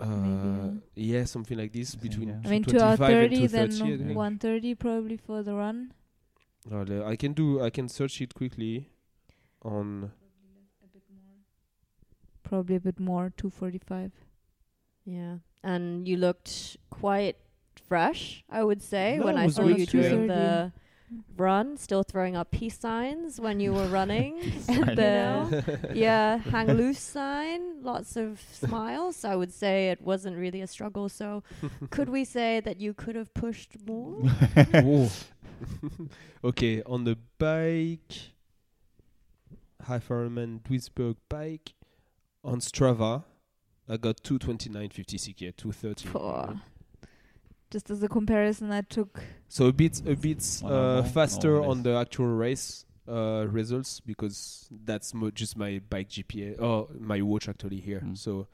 uh, Maybe. yeah, something like this I between. yeah. I mean, two hour 225 and thirty, then 230, one thirty probably for the run. Uh, I can do. I can search it quickly on. Probably a bit more, two forty-five. Yeah, and you looked quite fresh, I would say, No, when I saw you yeah. doing the run, still throwing up peace signs when you were running. And the yeah, hang loose sign, lots of smiles. I would say it wasn't really a struggle. So, could we say that you could have pushed more? Okay, on the bike, half Ironman Duisburg bike on Strava, I got 229.56 yeah, 230. Poor. Just as a comparison, I took So a bit a bit uh, faster on the actual race uh, results because that's mo- just my bike GPS or my watch actually here. Mm. So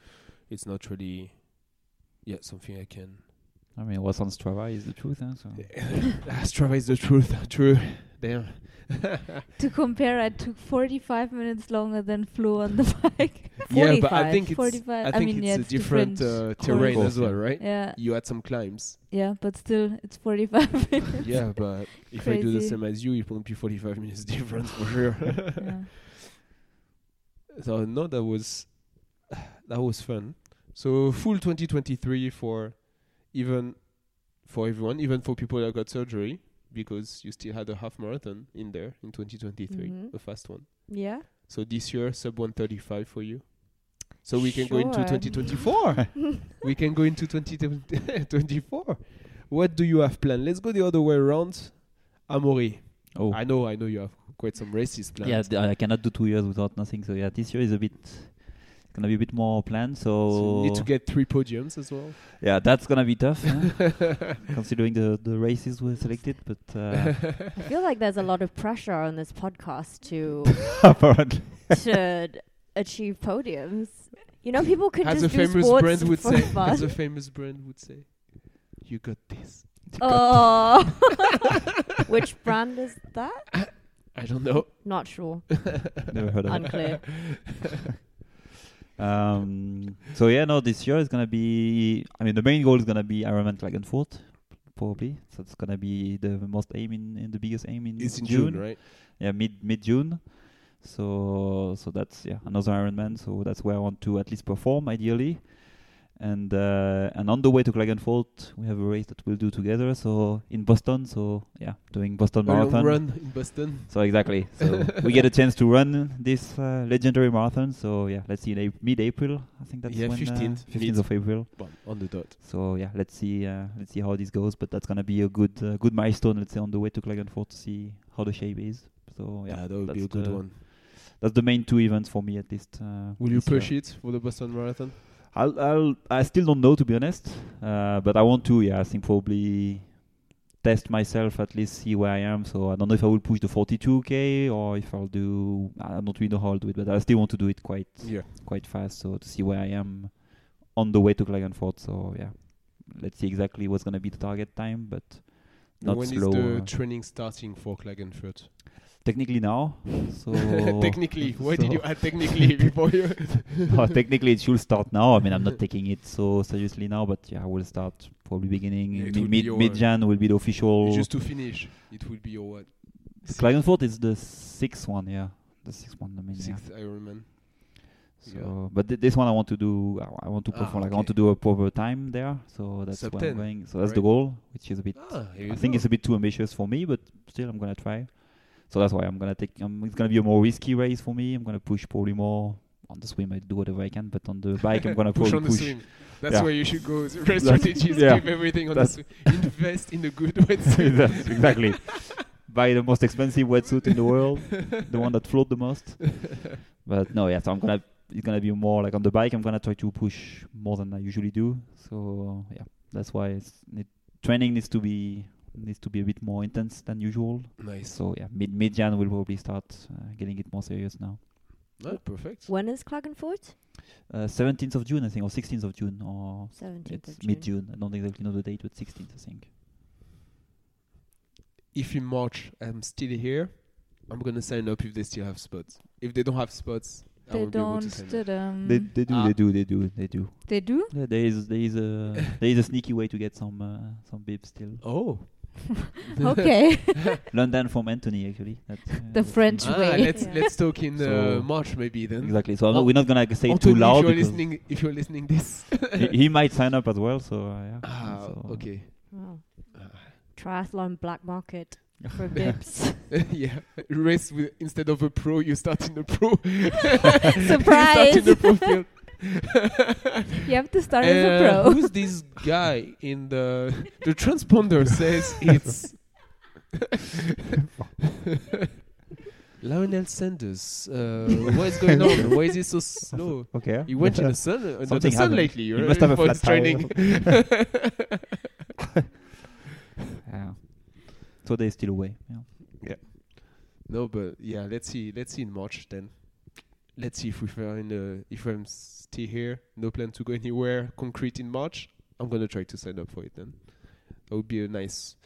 it's not really yeah something I can I mean, what's on Strava is the truth. Huh? So. Ah, Strava is the truth. True. Damn. To compare, I took 45 minutes longer than Flo on the bike. yeah, but I think it's 45. I think mean, it's yeah, a it's different, uh, terrain course, as well, right? yeah, You had some climbs. yeah, but still, it's 45 minutes. yeah, but if I do the same as you, it won't be 45 minutes difference for sure. yeah. So no, that was that was fun. So full 2023 for even for everyone, even for people that got surgery, because you still had a half marathon in there in 2023, Mhm. a fast one. Yeah. So this year sub 135 for you. So we can go into 2024. we can go into 2024. What do you have planned? Let's go the other way around. Amaury, Oh, I know, I know you have quite some races planned. yeah, th- I cannot do two years without nothing. So yeah, this year is a bit gonna be a bit more planned. So So, you need to get three podiums as well. yeah, that's gonna be tough, huh? considering the the races were selected. But uh, I feel like there's a lot of pressure on this podcast to apparently, to achieve podiums. You know, people can as a do famous sports brand would say, fun. as a famous brand would say, you got this. Oh, which brand is that? I don't know. Not sure. never heard of it. Unclear. Um, so yeah, no, this year is gonna be. I mean, the main goal is gonna be Ironman Klagenfurt, probably. So it's gonna be the most aim in, in the biggest aim in It's in June, right? Yeah, mid mid June. So so that's yeah another Ironman. So that's where I want to at least perform ideally. And uh, and on the way to Klagenfurt, we have a race that we'll do together. So in Boston. So yeah, doing Boston A Marathon. run in Boston. So exactly. So we get a chance to run this uh, legendary marathon. So yeah, let's see in Ap- mid-April. I think that's Yeah, when, 15th, uh, 15th of April. On the dot. So yeah, let's see. Uh, let's see how this goes. But that's gonna be a good uh, good milestone. Let's say on the way to Klagenfurt to see how the shape is. So yeah, Yeah, that would be a good one. that's the main two events for me at least. Uh, Will you this year. push it for the Boston Marathon? I'll, I'll, I still don't know to be honest, uh, but I want to. Yeah, I think probably test myself at least, see where I am. So I don't know if I will push the 42k or if I'll do. I don't really know how I'll do it, but I still want to do it quite Yeah. quite fast. So to see where I am on the way to Klagenfurt. So yeah, let's see exactly what's gonna be the target time, but not when is slow. the uh, training starting for Klagenfurt? Technically now. So technically, why did you add technically before you? no, technically it should start now. I mean, I'm not taking it so seriously now, but yeah, I will start probably beginning Yeah, mid will mid, mid Jan will be the official. Just to finish, it will be your what? Klagenfurt is the sixth one, yeah, the sixth one. I mean, yeah. Sixth Ironman. So, but th- this one I want to do. I- I want to Ah, perform. Like I want to do a proper time there. So that's Sub where I'm going. So that's the goal, which is a bit. Ah, I think go. it's a bit too ambitious for me, but still I'm gonna try. So that's why I'm gonna take. Um, it's gonna be a more risky race for me. I'm gonna push probably more on the swim. I do whatever I can, but on the bike I'm gonna push on the push. swing. That's Yeah. where you should go. The Race strategies, yeah. give everything on That's- the swing. Invest in a good wetsuit. Exactly. Buy the most expensive wetsuit in the world, the one that float the most. But no, yeah. So I'm gonna. It's gonna be more like on the bike. I'm gonna try to push more than I usually do. So yeah, that's why it's, it, training needs to be needs to be a bit more intense than usual. nice. So yeah, mid mid Jan we'll probably start uh, getting it more serious now. No, perfect. When is Klagenfurt? Uh, 17th of June, I think, or 16th of June, or 17th it's of June. mid June. I don't exactly know the date, but 16th, I think. If in March I'm still here, I'm gonna sign up if they still have spots. If they don't have spots, They won't be able to don't. sign up. Did, um, They they do Ah. they do they do they do. they do? Yeah, there is there is a there is a sneaky way to get some uh, some bibs still. Oh, okay. London from Anthony actually. That's, uh, the French ah, way. let's Yeah. let's talk in uh, March maybe then. exactly. So I'm Oh. we're not gonna say Anthony, too loud if you're listening, if you're listening this. he, he might sign up as well. So uh, yeah. ah, So- okay. Oh. Ah. Triathlon black market for bibs. yeah, race with instead of a pro, you start in a pro. you Surprise! start in the pro field. You have to start as a Uh, pro. Who's this guy in the the transponder says it's Lionel Sanders. Uh, what is going on? Why is he so slow? Okay. He went in the sun, uh, not the Something sun happened. lately. He right? must have a flat tire training. Yeah. So they're still away. Yeah. no, but yeah, let's see. Let's see in March then. Let's see if we find uh, if I'm still here. No plan to go anywhere concrete in March. I'm gonna try to sign up for it then. that would be a nice,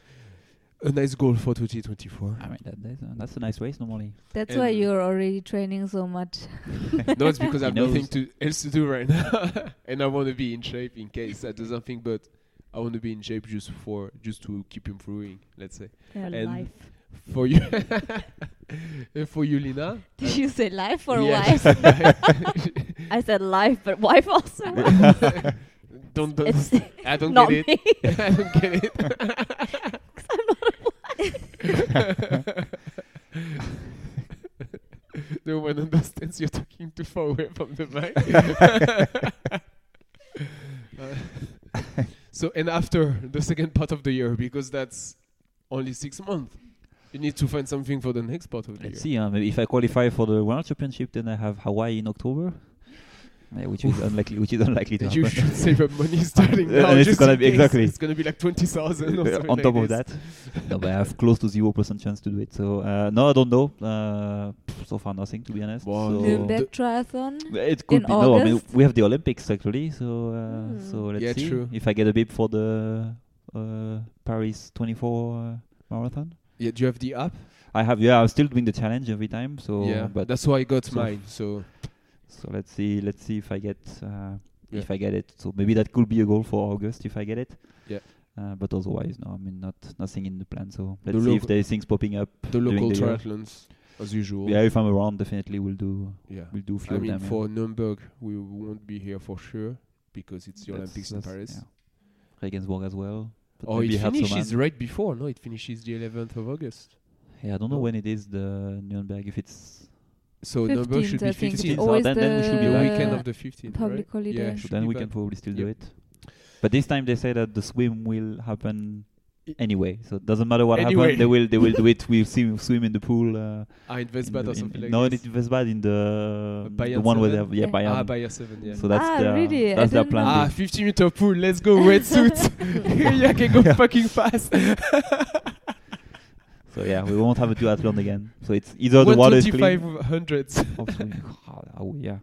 a nice goal for 2024. I mean, that, that's, a, that's a nice race normally. That's why you're already training so much. no, it's because I have nothing to else to do right now, and I want to be in shape in case I do something. But I want to be in shape just for just to keep improving. Let's say Their And- life. For you, and for you, Lina. Did you say life or Yeah, wife? I said life, but wife also. don't, don't I don't get it. I don't get it. 'cause I'm not a wife. no one understands you're talking too far away from the mic. Uh, so, and after the second part of the year, because that's only six months, you need to find something for the next part of the Let's year. see. Uh, maybe if I qualify for the World Championship, then I have Hawaii in October, yeah, which is unlikely. Which is unlikely to And you happen. should save up money starting now. and it's gonna be- case. exactly. It's gonna be like twenty thousand or on top like of that, no, but I have close to zero percent chance to do it. So uh, no, I don't know. Uh, so far, nothing to be honest. Wow, so no. Nürnberg triathlon. it could in be no. I mean, August? we have the Olympics actually. So uh, Hmm. so let's Yeah, see true. if I get a bib for the uh, Paris 24 uh, marathon. Yeah, do you have the app? I have. Yeah, I'm still doing the challenge every time. So yeah, but that's why I got so- mine. So So let's see. Let's see if I get uh, Yeah. if I get it. So maybe that could be a goal for August if I get it. Yeah. Uh, but otherwise, no. I mean, not nothing in the plan. So let's see if there's things popping up. the local the year. triathlons, as usual. Yeah, if I'm around, definitely we'll do. yeah. We'll do a few I of mean, them. yeah. for Nuremberg, we won't be here for sure because it's the That's- Olympics in Paris. yeah. Regensburg as well. But Oh, it finishes right before. No, it finishes the 11th of August. Yeah, I don't know No. when it is the Nuremberg. If it's So Nuremberg 15th, should I be think. 15th. So always then- then we should be the back. weekend of the 15th. public right? holiday. Yeah, So so then we back. can probably still do it. But this time they say that the swim will happen I- anyway, so it doesn't matter what Anyway. happens. They will they will do it. We'll swim swim in the pool. Uh, Ah, in in Westbad the- or in- like no, this. it was bad in the the Bayern one where they have yeah Yeah. Bayern. Ah, Bayer 7, yeah. So that's Ah, their really? That's their plan. Ah, 15 meter pool, let's go, wetsuit. yeah, can go fucking fast. So yeah, we won't have a duathlon again. So it's either the water is clean. 125 hundreds. or swimming. Oh, yeah,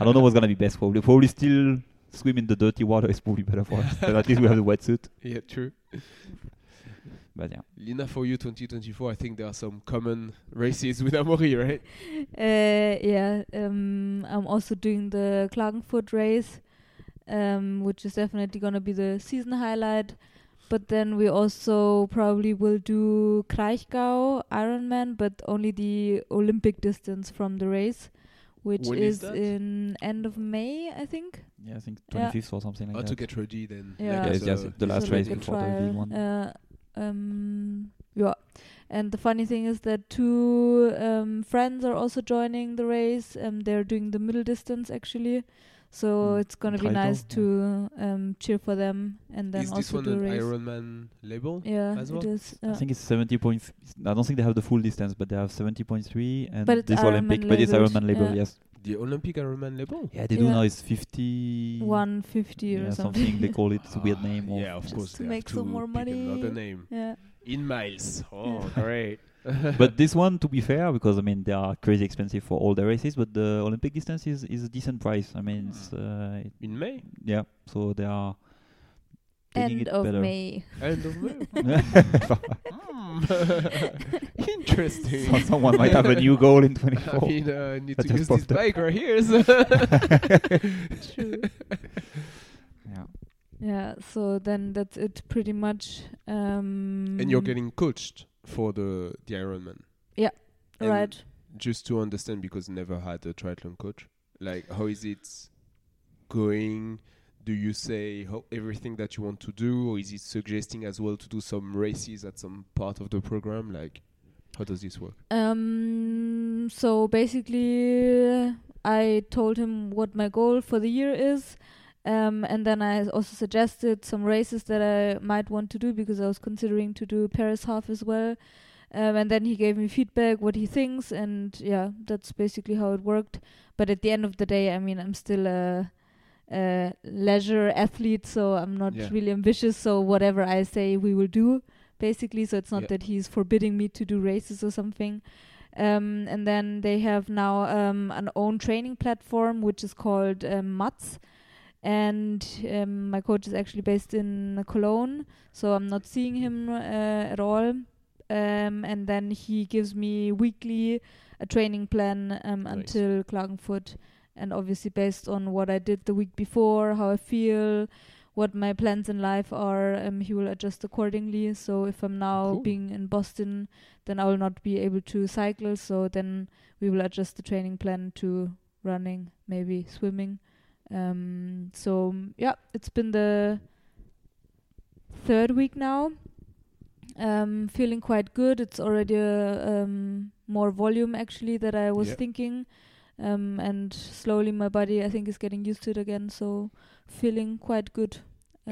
I don't know what's gonna be best. Probably probably still swim in the dirty water is probably better for us. but at least we have the wetsuit. yeah, true. But yeah, Lina, for you, 2024, I think there are some common races with Amaury, right? Uh, yeah, um, I'm also doing the Klagenfurt race, um, which is definitely gonna be the season highlight. But then we also probably will do Kraichgau Ironman, but only the Olympic distance from the race, which When is is, that? in end of May, I think. yeah, I think Yeah. 25th or something like How that. to get ready then. Yeah. Yeah, as it's just the last So race like a before the big one. Uh, um, yeah. And the funny thing is that two um, friends are also joining the race. Um, they're doing the middle distance actually, so Mm. it's gonna be nice to um, cheer for them and then Is this also one do a an race. Ironman label? yeah, as it well? is. I think it's 70 point. I don't think they have the full distance, but they have 70.3 and But it's this Olympic, Ironman but it's labeled, Ironman label, yeah. yes. The Olympic Ironman label? Yeah, they do now. It's 50. 150 yeah, or something. They call it it's a weird name. Or Yeah, of Just course. to make some more pick Another money. name. yeah. In miles. Oh, Yeah. great. but this one, to be fair, because I mean they are crazy expensive for all the races, but the Olympic distance is, is a decent price. I mean, it's uh, in May? yeah, so they are End it of better. May. End of May. Hmm. Interesting. So someone might have a new goal in I 24. mean, uh, I need That to use this up. bike right here. So True. yeah. Yeah. So then that's it, pretty much. Um, and you're getting coached for the the Ironman. and right. Just to understand, because never had a triathlon coach. Like, how is it going? Do you say how, everything that you want to do, or is it suggesting as well to do some races at some part of the program? Like, how does this work? Um. So basically, I told him what my goal for the year is, um, and then I also suggested some races that I might want to do because I was considering to do Paris half as well. Um, and then he gave me feedback what he thinks, and yeah, that's basically how it worked. But at the end of the day, I mean, I'm still a, a leisure athlete, so I'm not Yeah. really ambitious. So whatever I say, we will do basically. So it's not that he's forbidding me to do races or something. Um, and then they have now um, an own training platform which is called um, MATS. And um, my coach is actually based in Cologne, so I'm not seeing him uh, at all. Um, and then he gives me weekly a training plan um, Nice. until Klagenfurt, and obviously based on what I did the week before, how I feel, what my plans in life are, um, he will adjust accordingly. So if I'm now Cool. being in Boston, then I will not be able to cycle. So then we will adjust the training plan to running, maybe swimming. Um, so yeah, it's been the third week now. Um, feeling quite good. It's already uh, um, more volume actually that I was Yeah. thinking, um, and slowly my body I think is getting used to it again. So feeling quite good.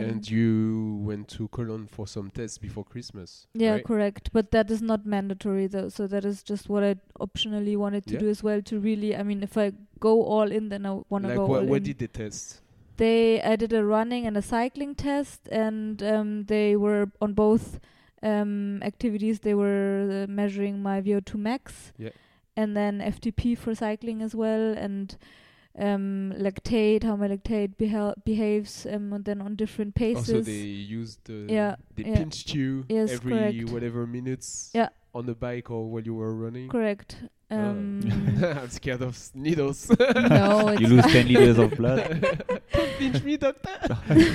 And you went to Cologne for some tests before Christmas. Yeah, right? correct. But that is not mandatory though. So that is just what I optionally wanted to Yeah. do as well. To really, I mean, if I go all in, then I want to Like go what, all what did they test? they I did a running and a cycling test, and um, they were on both um, activities. They were uh, measuring my VO2 max, Yeah. and then FTP for cycling as well, and um, lactate, how my lactate behel- behaves, um, and then on different paces. Also, they used the Yeah, they yeah. pinched you Yes, every correct. whatever minutes Yeah. on the bike or while you were running. Correct. Oh. Um, I'm scared of needles. no, it's you lose 10 liters of blood. Don't pinch me, doctor.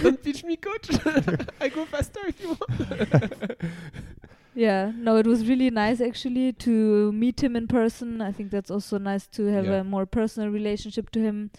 Don't pinch me, coach. I go faster if you want. Yeah, no, it was really nice actually to meet him in person. I think that's also nice to have Yeah. a more personal relationship to him.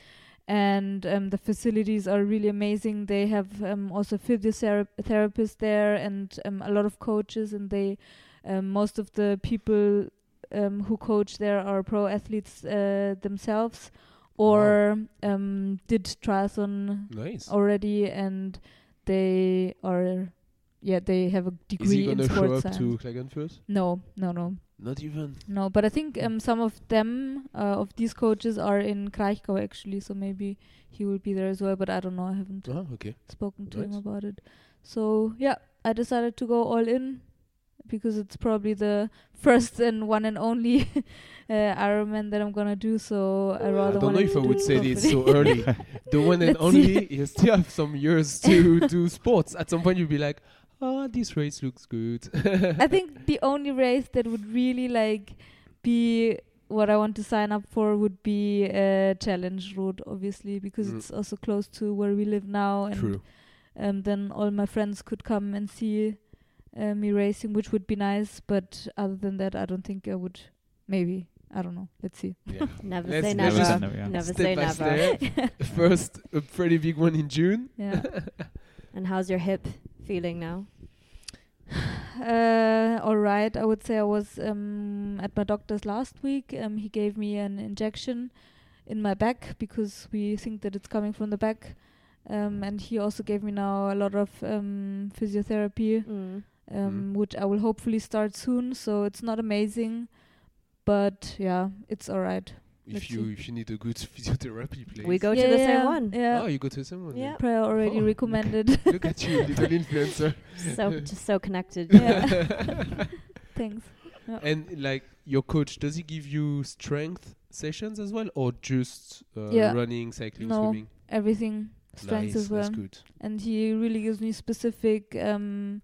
And um, the facilities are really amazing. They have um, also physiotherapists there and um, a lot of coaches. And they, um, most of the people um, who coach there are pro athletes uh, themselves, or um, did triathlon nice. already, and they are, yeah, they have a degree Is he in gonna show sports up science. to Klagenfurt? No, no, no, Not even. no. But I think um, some of them, uh, of these coaches, are in Kraichgau actually. So maybe he will be there as well. But I don't know. I haven't Oh, okay. spoken to him about it. So yeah, I decided to go all in because it's probably the first and one and only uh, Ironman that I'm gonna do. So I I rather don't know if I would say this so early. the one and Let's only, you still have some years to do sports. At some point, you'll be like, oh, this race looks good. I think the only race that would really like be what I want to sign up for would be a Challenge Roth, obviously, because Mm. it's also close to where we live now, and True. um, then all my friends could come and see uh, me racing, which would be nice. But other than that, I don't think I would. Maybe I don't know. Let's see. Yeah. Never Let's say never never. say never, yeah. Never Step say by never. step. First, a pretty big one in June. Yeah. And how's your hip feeling now? Uh, all right. I would say I was um, at my doctor's last week. Um, he gave me an injection in my back because we think that it's coming from the back. Um, and he also gave me now a lot of um, physiotherapy, Mm. um, which I will hopefully start soon. So it's not amazing, but yeah, it's all right. If Let's you see. if you need a good physiotherapy place. We go yeah, to the yeah, same one. Yeah, Oh, you go to someone. Yeah. Prair already Oh, recommended. Look at you, little influencer. So just so connected. Yeah. Thanks. and like your coach, does he give you strength sessions as well, or just uh, Yeah. running, cycling, No, swimming? Everything, strength nice, as well. That's good. and he really gives me specific um,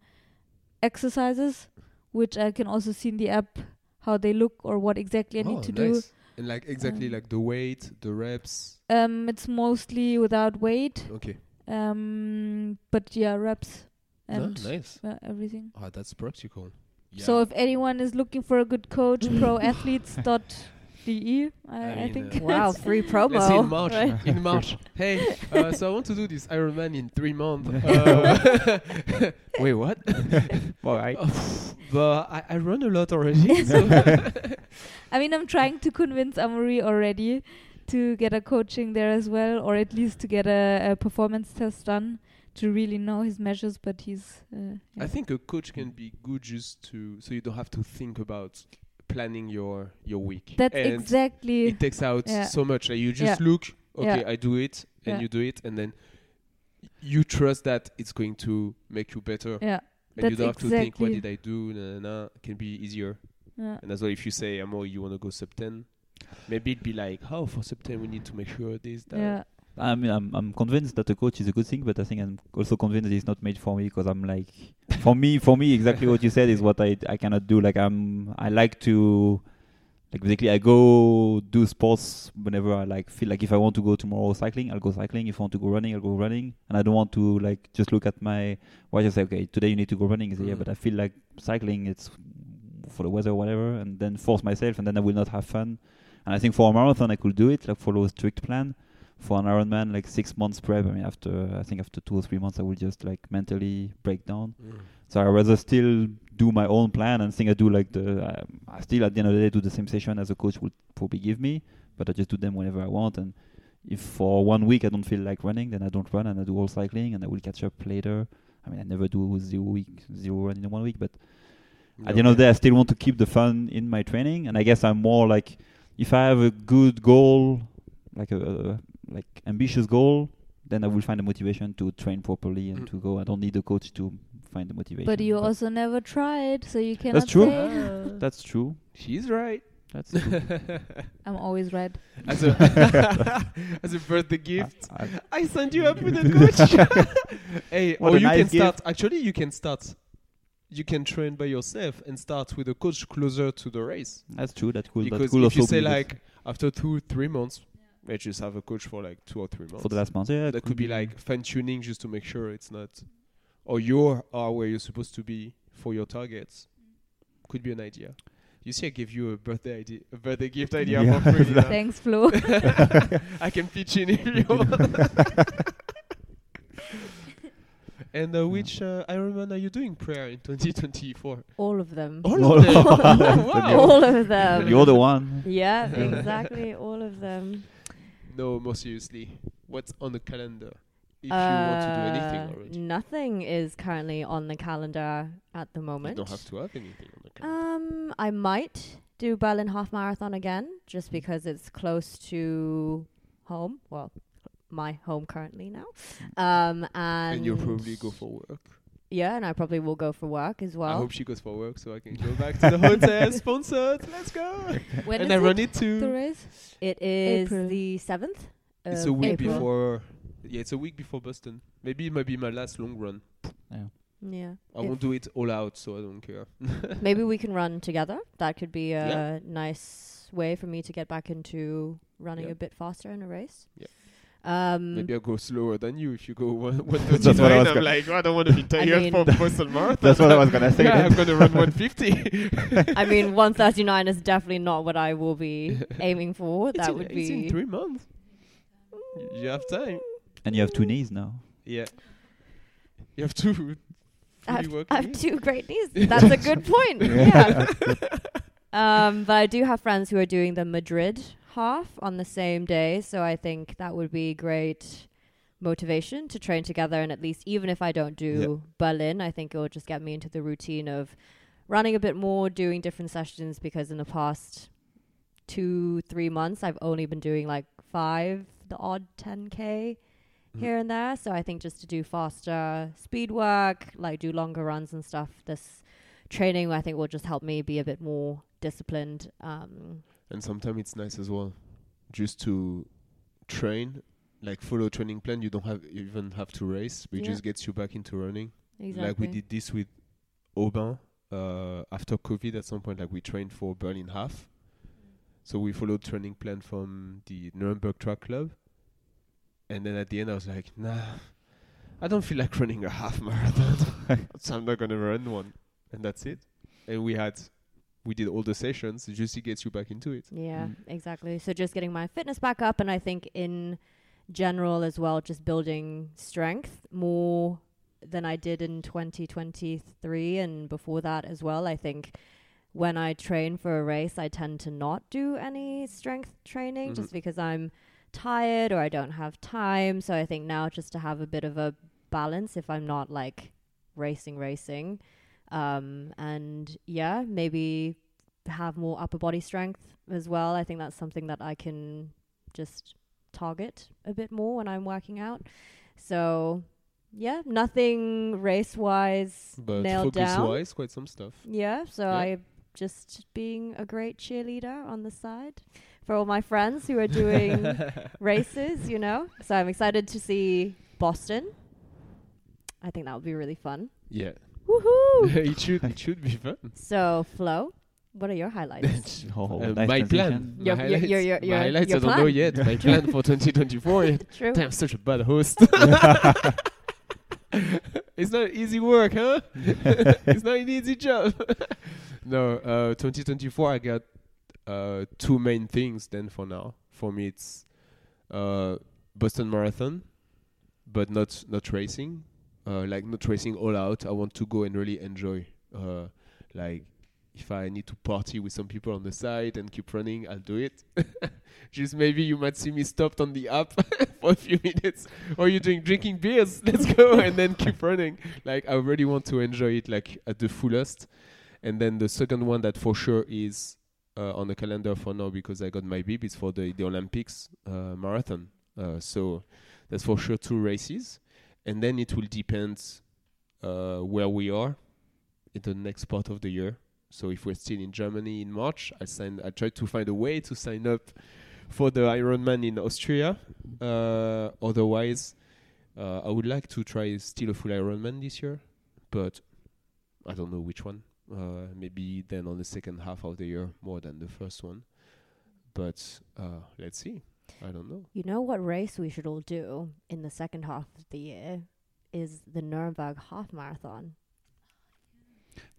exercises, which I can also see in the app how they look or what exactly I oh, need to nice. And like exactly Um, like the weight, the reps. Um, it's mostly without weight, Okay. um, but yeah, reps No, and nice. uh, everything. Ah, that's practical. Yeah. So if anyone is looking for a good coach, proathletes.de, I, I I, mean, think. uh, Wow, free promo. Let's see in March. right? In March. hey, uh, so I want to do this Ironman in three months. Uh, wait, what? All right. But I, I run a lot already. So I mean, I'm trying to convince Amaury already to get a coaching there as well, or at least to get a, a performance test done to really know his measures. But he's. Uh, yeah. I think a coach can be good just to so you don't have to think about planning your your week. That's and exactly. it takes out Yeah. so much. Like you just Yeah. look, okay. I do it, and you do it, and then you trust that it's going to make you better. Yeah. And you don't have to think, what did I do? Nah, nah, nah. It can be easier. Yeah. And as well, if you say, Amo, you want to go sub 10, maybe it'd be like, oh, for sub 10, we need to make sure this, that. Yeah. I mean, I'm I'm convinced that a coach is a good thing, but I think I'm also convinced that it's not made for me because I'm like, for me, for me, exactly what you said is what I I cannot do. Like I'm, I like to, like basically, I go do sports whenever I like feel like if I want to go tomorrow cycling, I'll go cycling. If I want to go running, I'll go running, and I don't want to like just look at my watch and say, okay, today you need to go running. I say, yeah, Mm. but I feel like cycling, it's for the weather, or whatever, and then force myself, and then I will not have fun. And I think for a marathon, I could do it, like follow a strict plan. For an Ironman, like six months prep, I mean, after I think after two or three months, I will just like mentally break down. So I rather still do my own plan and think I do like the. Um, I still at the end of the day do the same session as a coach would probably give me, but I just do them whenever I want. And if for one week I don't feel like running, then I don't run and I do all cycling, and I will catch up later. I mean, I never do zero week, zero run in one week, but at the end of the day, I still want to keep the fun in my training, and I guess I'm more like if I have a good goal, like a, a like ambitious goal, then I will find the motivation to train properly and Mm. to go. I don't need a coach to find the motivation. But you also never tried, so you cannot That's true. say. That's true. She's right. That's true. I'm always right. as a as a birthday gift, I- I signed you up with a coach. hey, What or a you nice can start. Actually, you can start. You can train by yourself and start with a coach closer to the race. That's true. That could. because that could if you say like after two, three months, let's just have a coach for like two or three months. for the last month, yeah, that could be like fine tuning just to make sure it's not, or you are where you're supposed to be for your targets. Could be an idea. You see, I gave you a birthday idea, a birthday gift idea Yeah. for free. you. Thanks, Flo. I can pitch in if you want. and uh, which uh, Ironman are you doing Prair in 2024? All of them. All All of them. of them. Oh, wow. All of them. You're the one. Yeah, exactly. All of them. No, more seriously, what's on the calendar? If you want to do anything Uh, already, Nothing is currently on the calendar at the moment. you don't have to have anything on the calendar. Um, I might do Berlin Half Marathon again, just because it's close to home. Well, my home currently now. Um, and, and you'll probably go for work. Yeah, and I probably will go for work as well. I hope she goes for work so I can go back to the hotel. Sponsored. Let's go. when and is I run it, it the too. race? It is April. the seventh. It's a week April. before. Yeah, it's a week before Boston. Maybe it might be my last long run. Yeah. I If- won't do it all out, so I don't care. Maybe we can run together. That could be a Yeah. nice way for me to get back into running Yeah. a bit faster in a race. Yeah. Um, Maybe I'll go slower than you if you go one one That's what I was I'm like, oh, I don't want to be tired mean- for Boston Marathon. That's what I was going to say. Yeah, I'm gonna run one fifty. I mean, 139 is definitely not what I will be aiming for. it's that in, would it's in be. three months. You have time. and you have two knees now. Yeah. You have two. I have, I have two great knees. That's a good point. Yeah. um, but I do have friends who are doing the Madrid half on the same day, so I think that would be great motivation to train together. And at least, even if I don't do Berlin, I think it will just get me into the routine of running a bit more, doing different sessions. Because in the past two, three months, I've only been doing like five, the odd 10k Mhm. here and there. So I think just to do faster speed work, like do longer runs and stuff, this training I think will just help me be a bit more disciplined. Um, And sometimes it's nice as well, just to train, like follow training plan. You don't have even have to race, but Yeah. just gets you back into running. exactly. Like we did this with Aubin uh, after COVID. At some point, like we trained for Berlin half, so we followed training plan from the Nuremberg Track Club. And then at the end, I was like, nah, I don't feel like running a half marathon, so I'm not gonna run one, and that's it. And we had, we did all the sessions. It just gets you back into it. Yeah, Mm. exactly. So just getting my fitness back up, and I think in general as well, just building strength more than I did in 2023 and before that as well. I think when I train for a race, I tend to not do any strength training just Mhm. because I'm tired or I don't have time. So I think now just to have a bit of a balance if I'm not like racing, racing. Um, and yeah, maybe have more upper body strength as well. I think that's something that I can just target a bit more when I'm working out. So yeah, nothing race wise But nailed focus down. wise, quite some stuff. Yeah, so Yeah. I just being a great cheerleader on the side for all my friends who are doing races, you know. So I'm excited to see Boston. I think that would be really fun. Yeah. Woohoo! it should it should be fun. so Flo, what are your highlights? Oh, Uh, nice my plan. Your- my highlights, your- your- my highlights your I don't know yet. My plan for 2024. yet. True. Damn, I'm such a bad host. it's not easy work, huh? it's not an easy job. no, uh, 2024, I got uh, two main things then for now. For me, it's uh, Boston Marathon, but not not racing. Uh, like not racing all out. I want to go and really enjoy. Uh, like if I need to party with some people on the side and keep running, I'll do it. Just maybe you might see me stopped on the app for a few minutes, or you're doing drinking beers. Let's go and then keep running. Like I really want to enjoy it like at the fullest. And then the second one that for sure is uh, on the calendar for now because I got my bib is for the the Olympics uh, marathon. Uh, so that's for sure two races, and then it will depend uh, where we are in the next part of the year. So if we're still in Germany in March, I sign. I try to find a way to sign up for the Ironman in Austria. Uh, otherwise, uh, I would like to try still a full Ironman this year, but I don't know which one. Uh, maybe then on the second half of the year more than the first one. But uh, let's see. I don't know. You know what race we should all do in the second half of the year is the Nuremberg Half Marathon.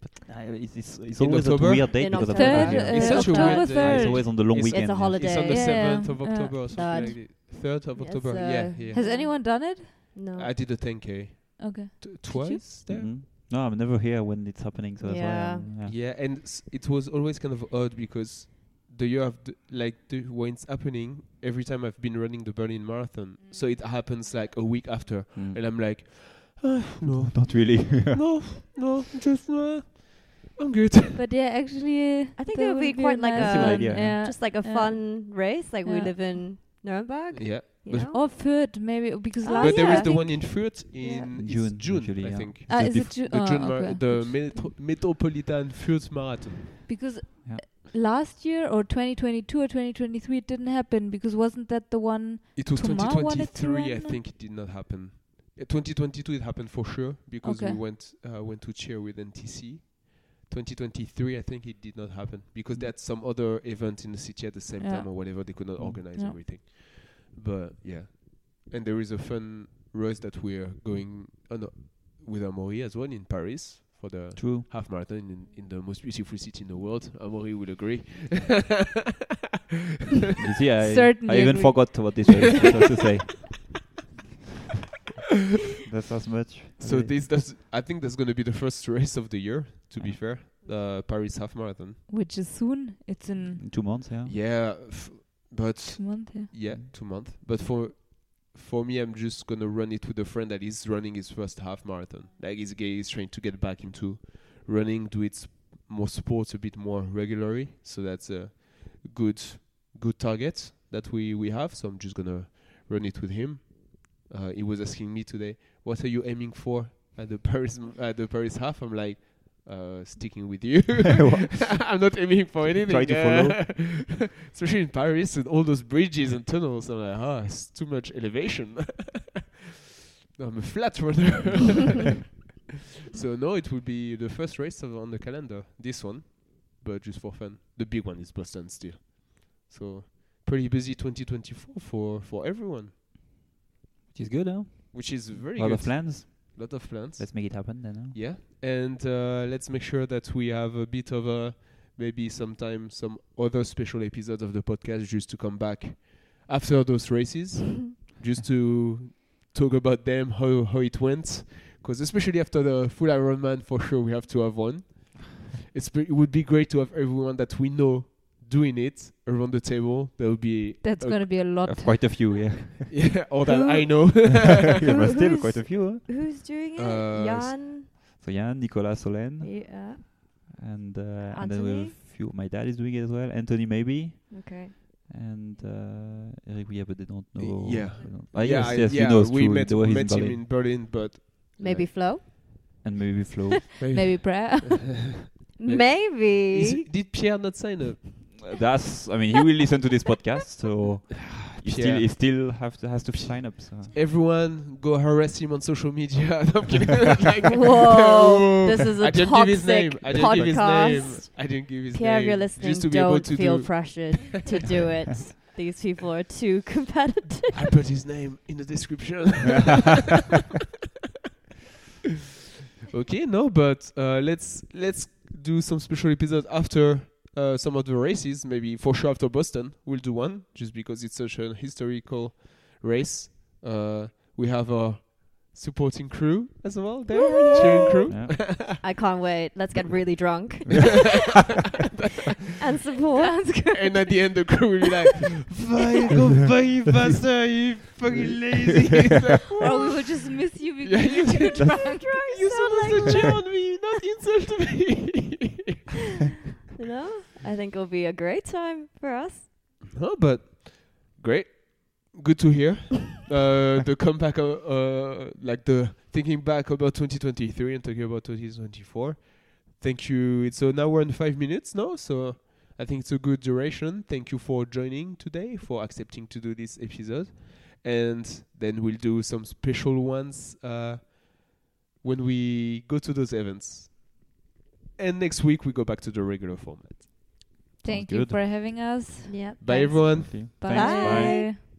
But uh, it's, it's, it's always October? a weird date In because of October. Third, yeah. It's uh, such a weird, uh, Ah, it's always on the long It's- weekend. it's a holiday. It's on the Yeah, seventh of yeah. October or something Third. like that. Third of Yes, October. uh, yeah, yeah. Has anyone done it? No. I did a 10k Okay. T- twice there. Mhm. No, I'm never here when it's happening, so that's Yeah. why. Yeah. Yeah, and s- it was always kind of odd because the year of the, like the, when it's happening, every time I've been running the Berlin Marathon, so it happens like a week after, Mm. and I'm like, "Ah, no, Not really. no, no, just uh, I'm good. But yeah, actually, I think that it would be a quite like a- one, idea, yeah. yeah. Just like a yeah. fun race, like we live in Nuremberg. yeah, You but- know? Or Fürth, maybe because Oh, last but there yeah. is the one in Fürth Yeah. in it's June, June, usually, I think. Ah, The is it Ju- The oh, June, mar- okay. the metro- Metropolitan Fürth Marathon. because Yeah. Last year or 2022 or 2023 it didn't happen because wasn't that the one It was to 2023. I think it did not happen. Uh, 2022 it happened for sure because Okay. we went uh, went to chair with NTC. 2023 I think it did not happen because they had some other event in the city at the same Yeah. time or whatever they could not Mm. organize Yeah. everything. But yeah, and there is a fun race that we are going oh no, with Amaury as well in Paris for the True. half marathon in, in the most beautiful city in the world. Amaury will agree. You see, I, Certainly I even agree. forgot what this was supposed to say. That's as much. So Okay. this that's I think that's going to be the first race of the year. To be Yeah. fair, uh, Paris half marathon. which is soon. It's in in two months, yeah. Yeah, f- but two months. Yeah. yeah, Mm. two months. But for for me, I'm just gonna run it with a friend that is running his first half marathon. Like he's he's trying to get back into running, do its more sports a bit more regularly. So that's a good good target that we we have. So I'm just gonna run it with him. Uh, he was asking me today, "What are you aiming for at the Paris at the Paris half?" I'm like. Uh, sticking with you. I'm not aiming for anything. Try to uh, Especially in Paris with all those bridges and tunnels. I'm like, ah, it's too much elevation. no, I'm a flat runner. so no, it will be the first race of, on the calendar. This one, but just for fun. The big one is Boston still. So pretty busy 2024 for for everyone, Which is good, huh? which is very A lot good. of plans. lot of plans. Let's make it happen then. Huh? Yeah, and uh, let's make sure that we have a bit of a maybe sometime some other special episodes of the podcast just to come back after those races, just to talk about them, how how it went, because especially after the full Ironman, for sure we have to have one. It's pre- it would be great to have everyone that we know doing it around the table. There will be That's gonna be a lot. Have quite a few, yeah. yeah, all that I know. yeah, Who- but still who's- quite a few. Huh? Who's doing it? Uh, Jan. So Jan, Nicolas Solen, Yeah. and uh, and then we have a few. My dad is doing it as well. Anthony maybe, Okay. and uh, Eric. Yeah, but they don't know. Yeah. don't- Ah, yeah, yes, I- yes, yeah, you know, we true. met, met in him Berlin. in Berlin, but Maybe like- Flo. and maybe Flo. Maybe Prair. Maybe. it- did Pierre not sign up? That's. I mean, he will listen to this podcast, so he still Pierre. he still have to, has to sign up. So. Everyone go harass him on social media. I'm kidding. Like, Whoa, this is a I didn't give his toxic name. I didn't give his name. podcast. I didn't give his Pierre, if name. you're listening, just to be able don't to feel do. pressured to do it. These people are too competitive. I put his name in the description. okay, no, but uh, let's let's do some special episode after uh, some of the races. Maybe for sure after Boston, we'll do one just because it's such a historical race. Uh, we have a supporting crew as well there, cheering crew. Yeah. I can't wait. Let's get really drunk and support. and at the end, the crew will be like, "Fuck, go fucking faster, you fucking lazy." or we will just miss you because you you're too did. drunk. You're supposed to cheer on me, not insult me. You know, I think it'll be a great time for us. no, but great, good to hear. uh, the comeback, uh, uh, like the thinking back about 2023 and talking about 2024. Thank you. It's so now we're in five minutes now, so I think it's a good duration. Thank you for joining today, for accepting to do this episode, and then we'll do some special ones uh, when we go to those events. And next week we go back to the regular format. Thank you good. for having us. Yeah. Bye everyone. Bye. Bye. Bye.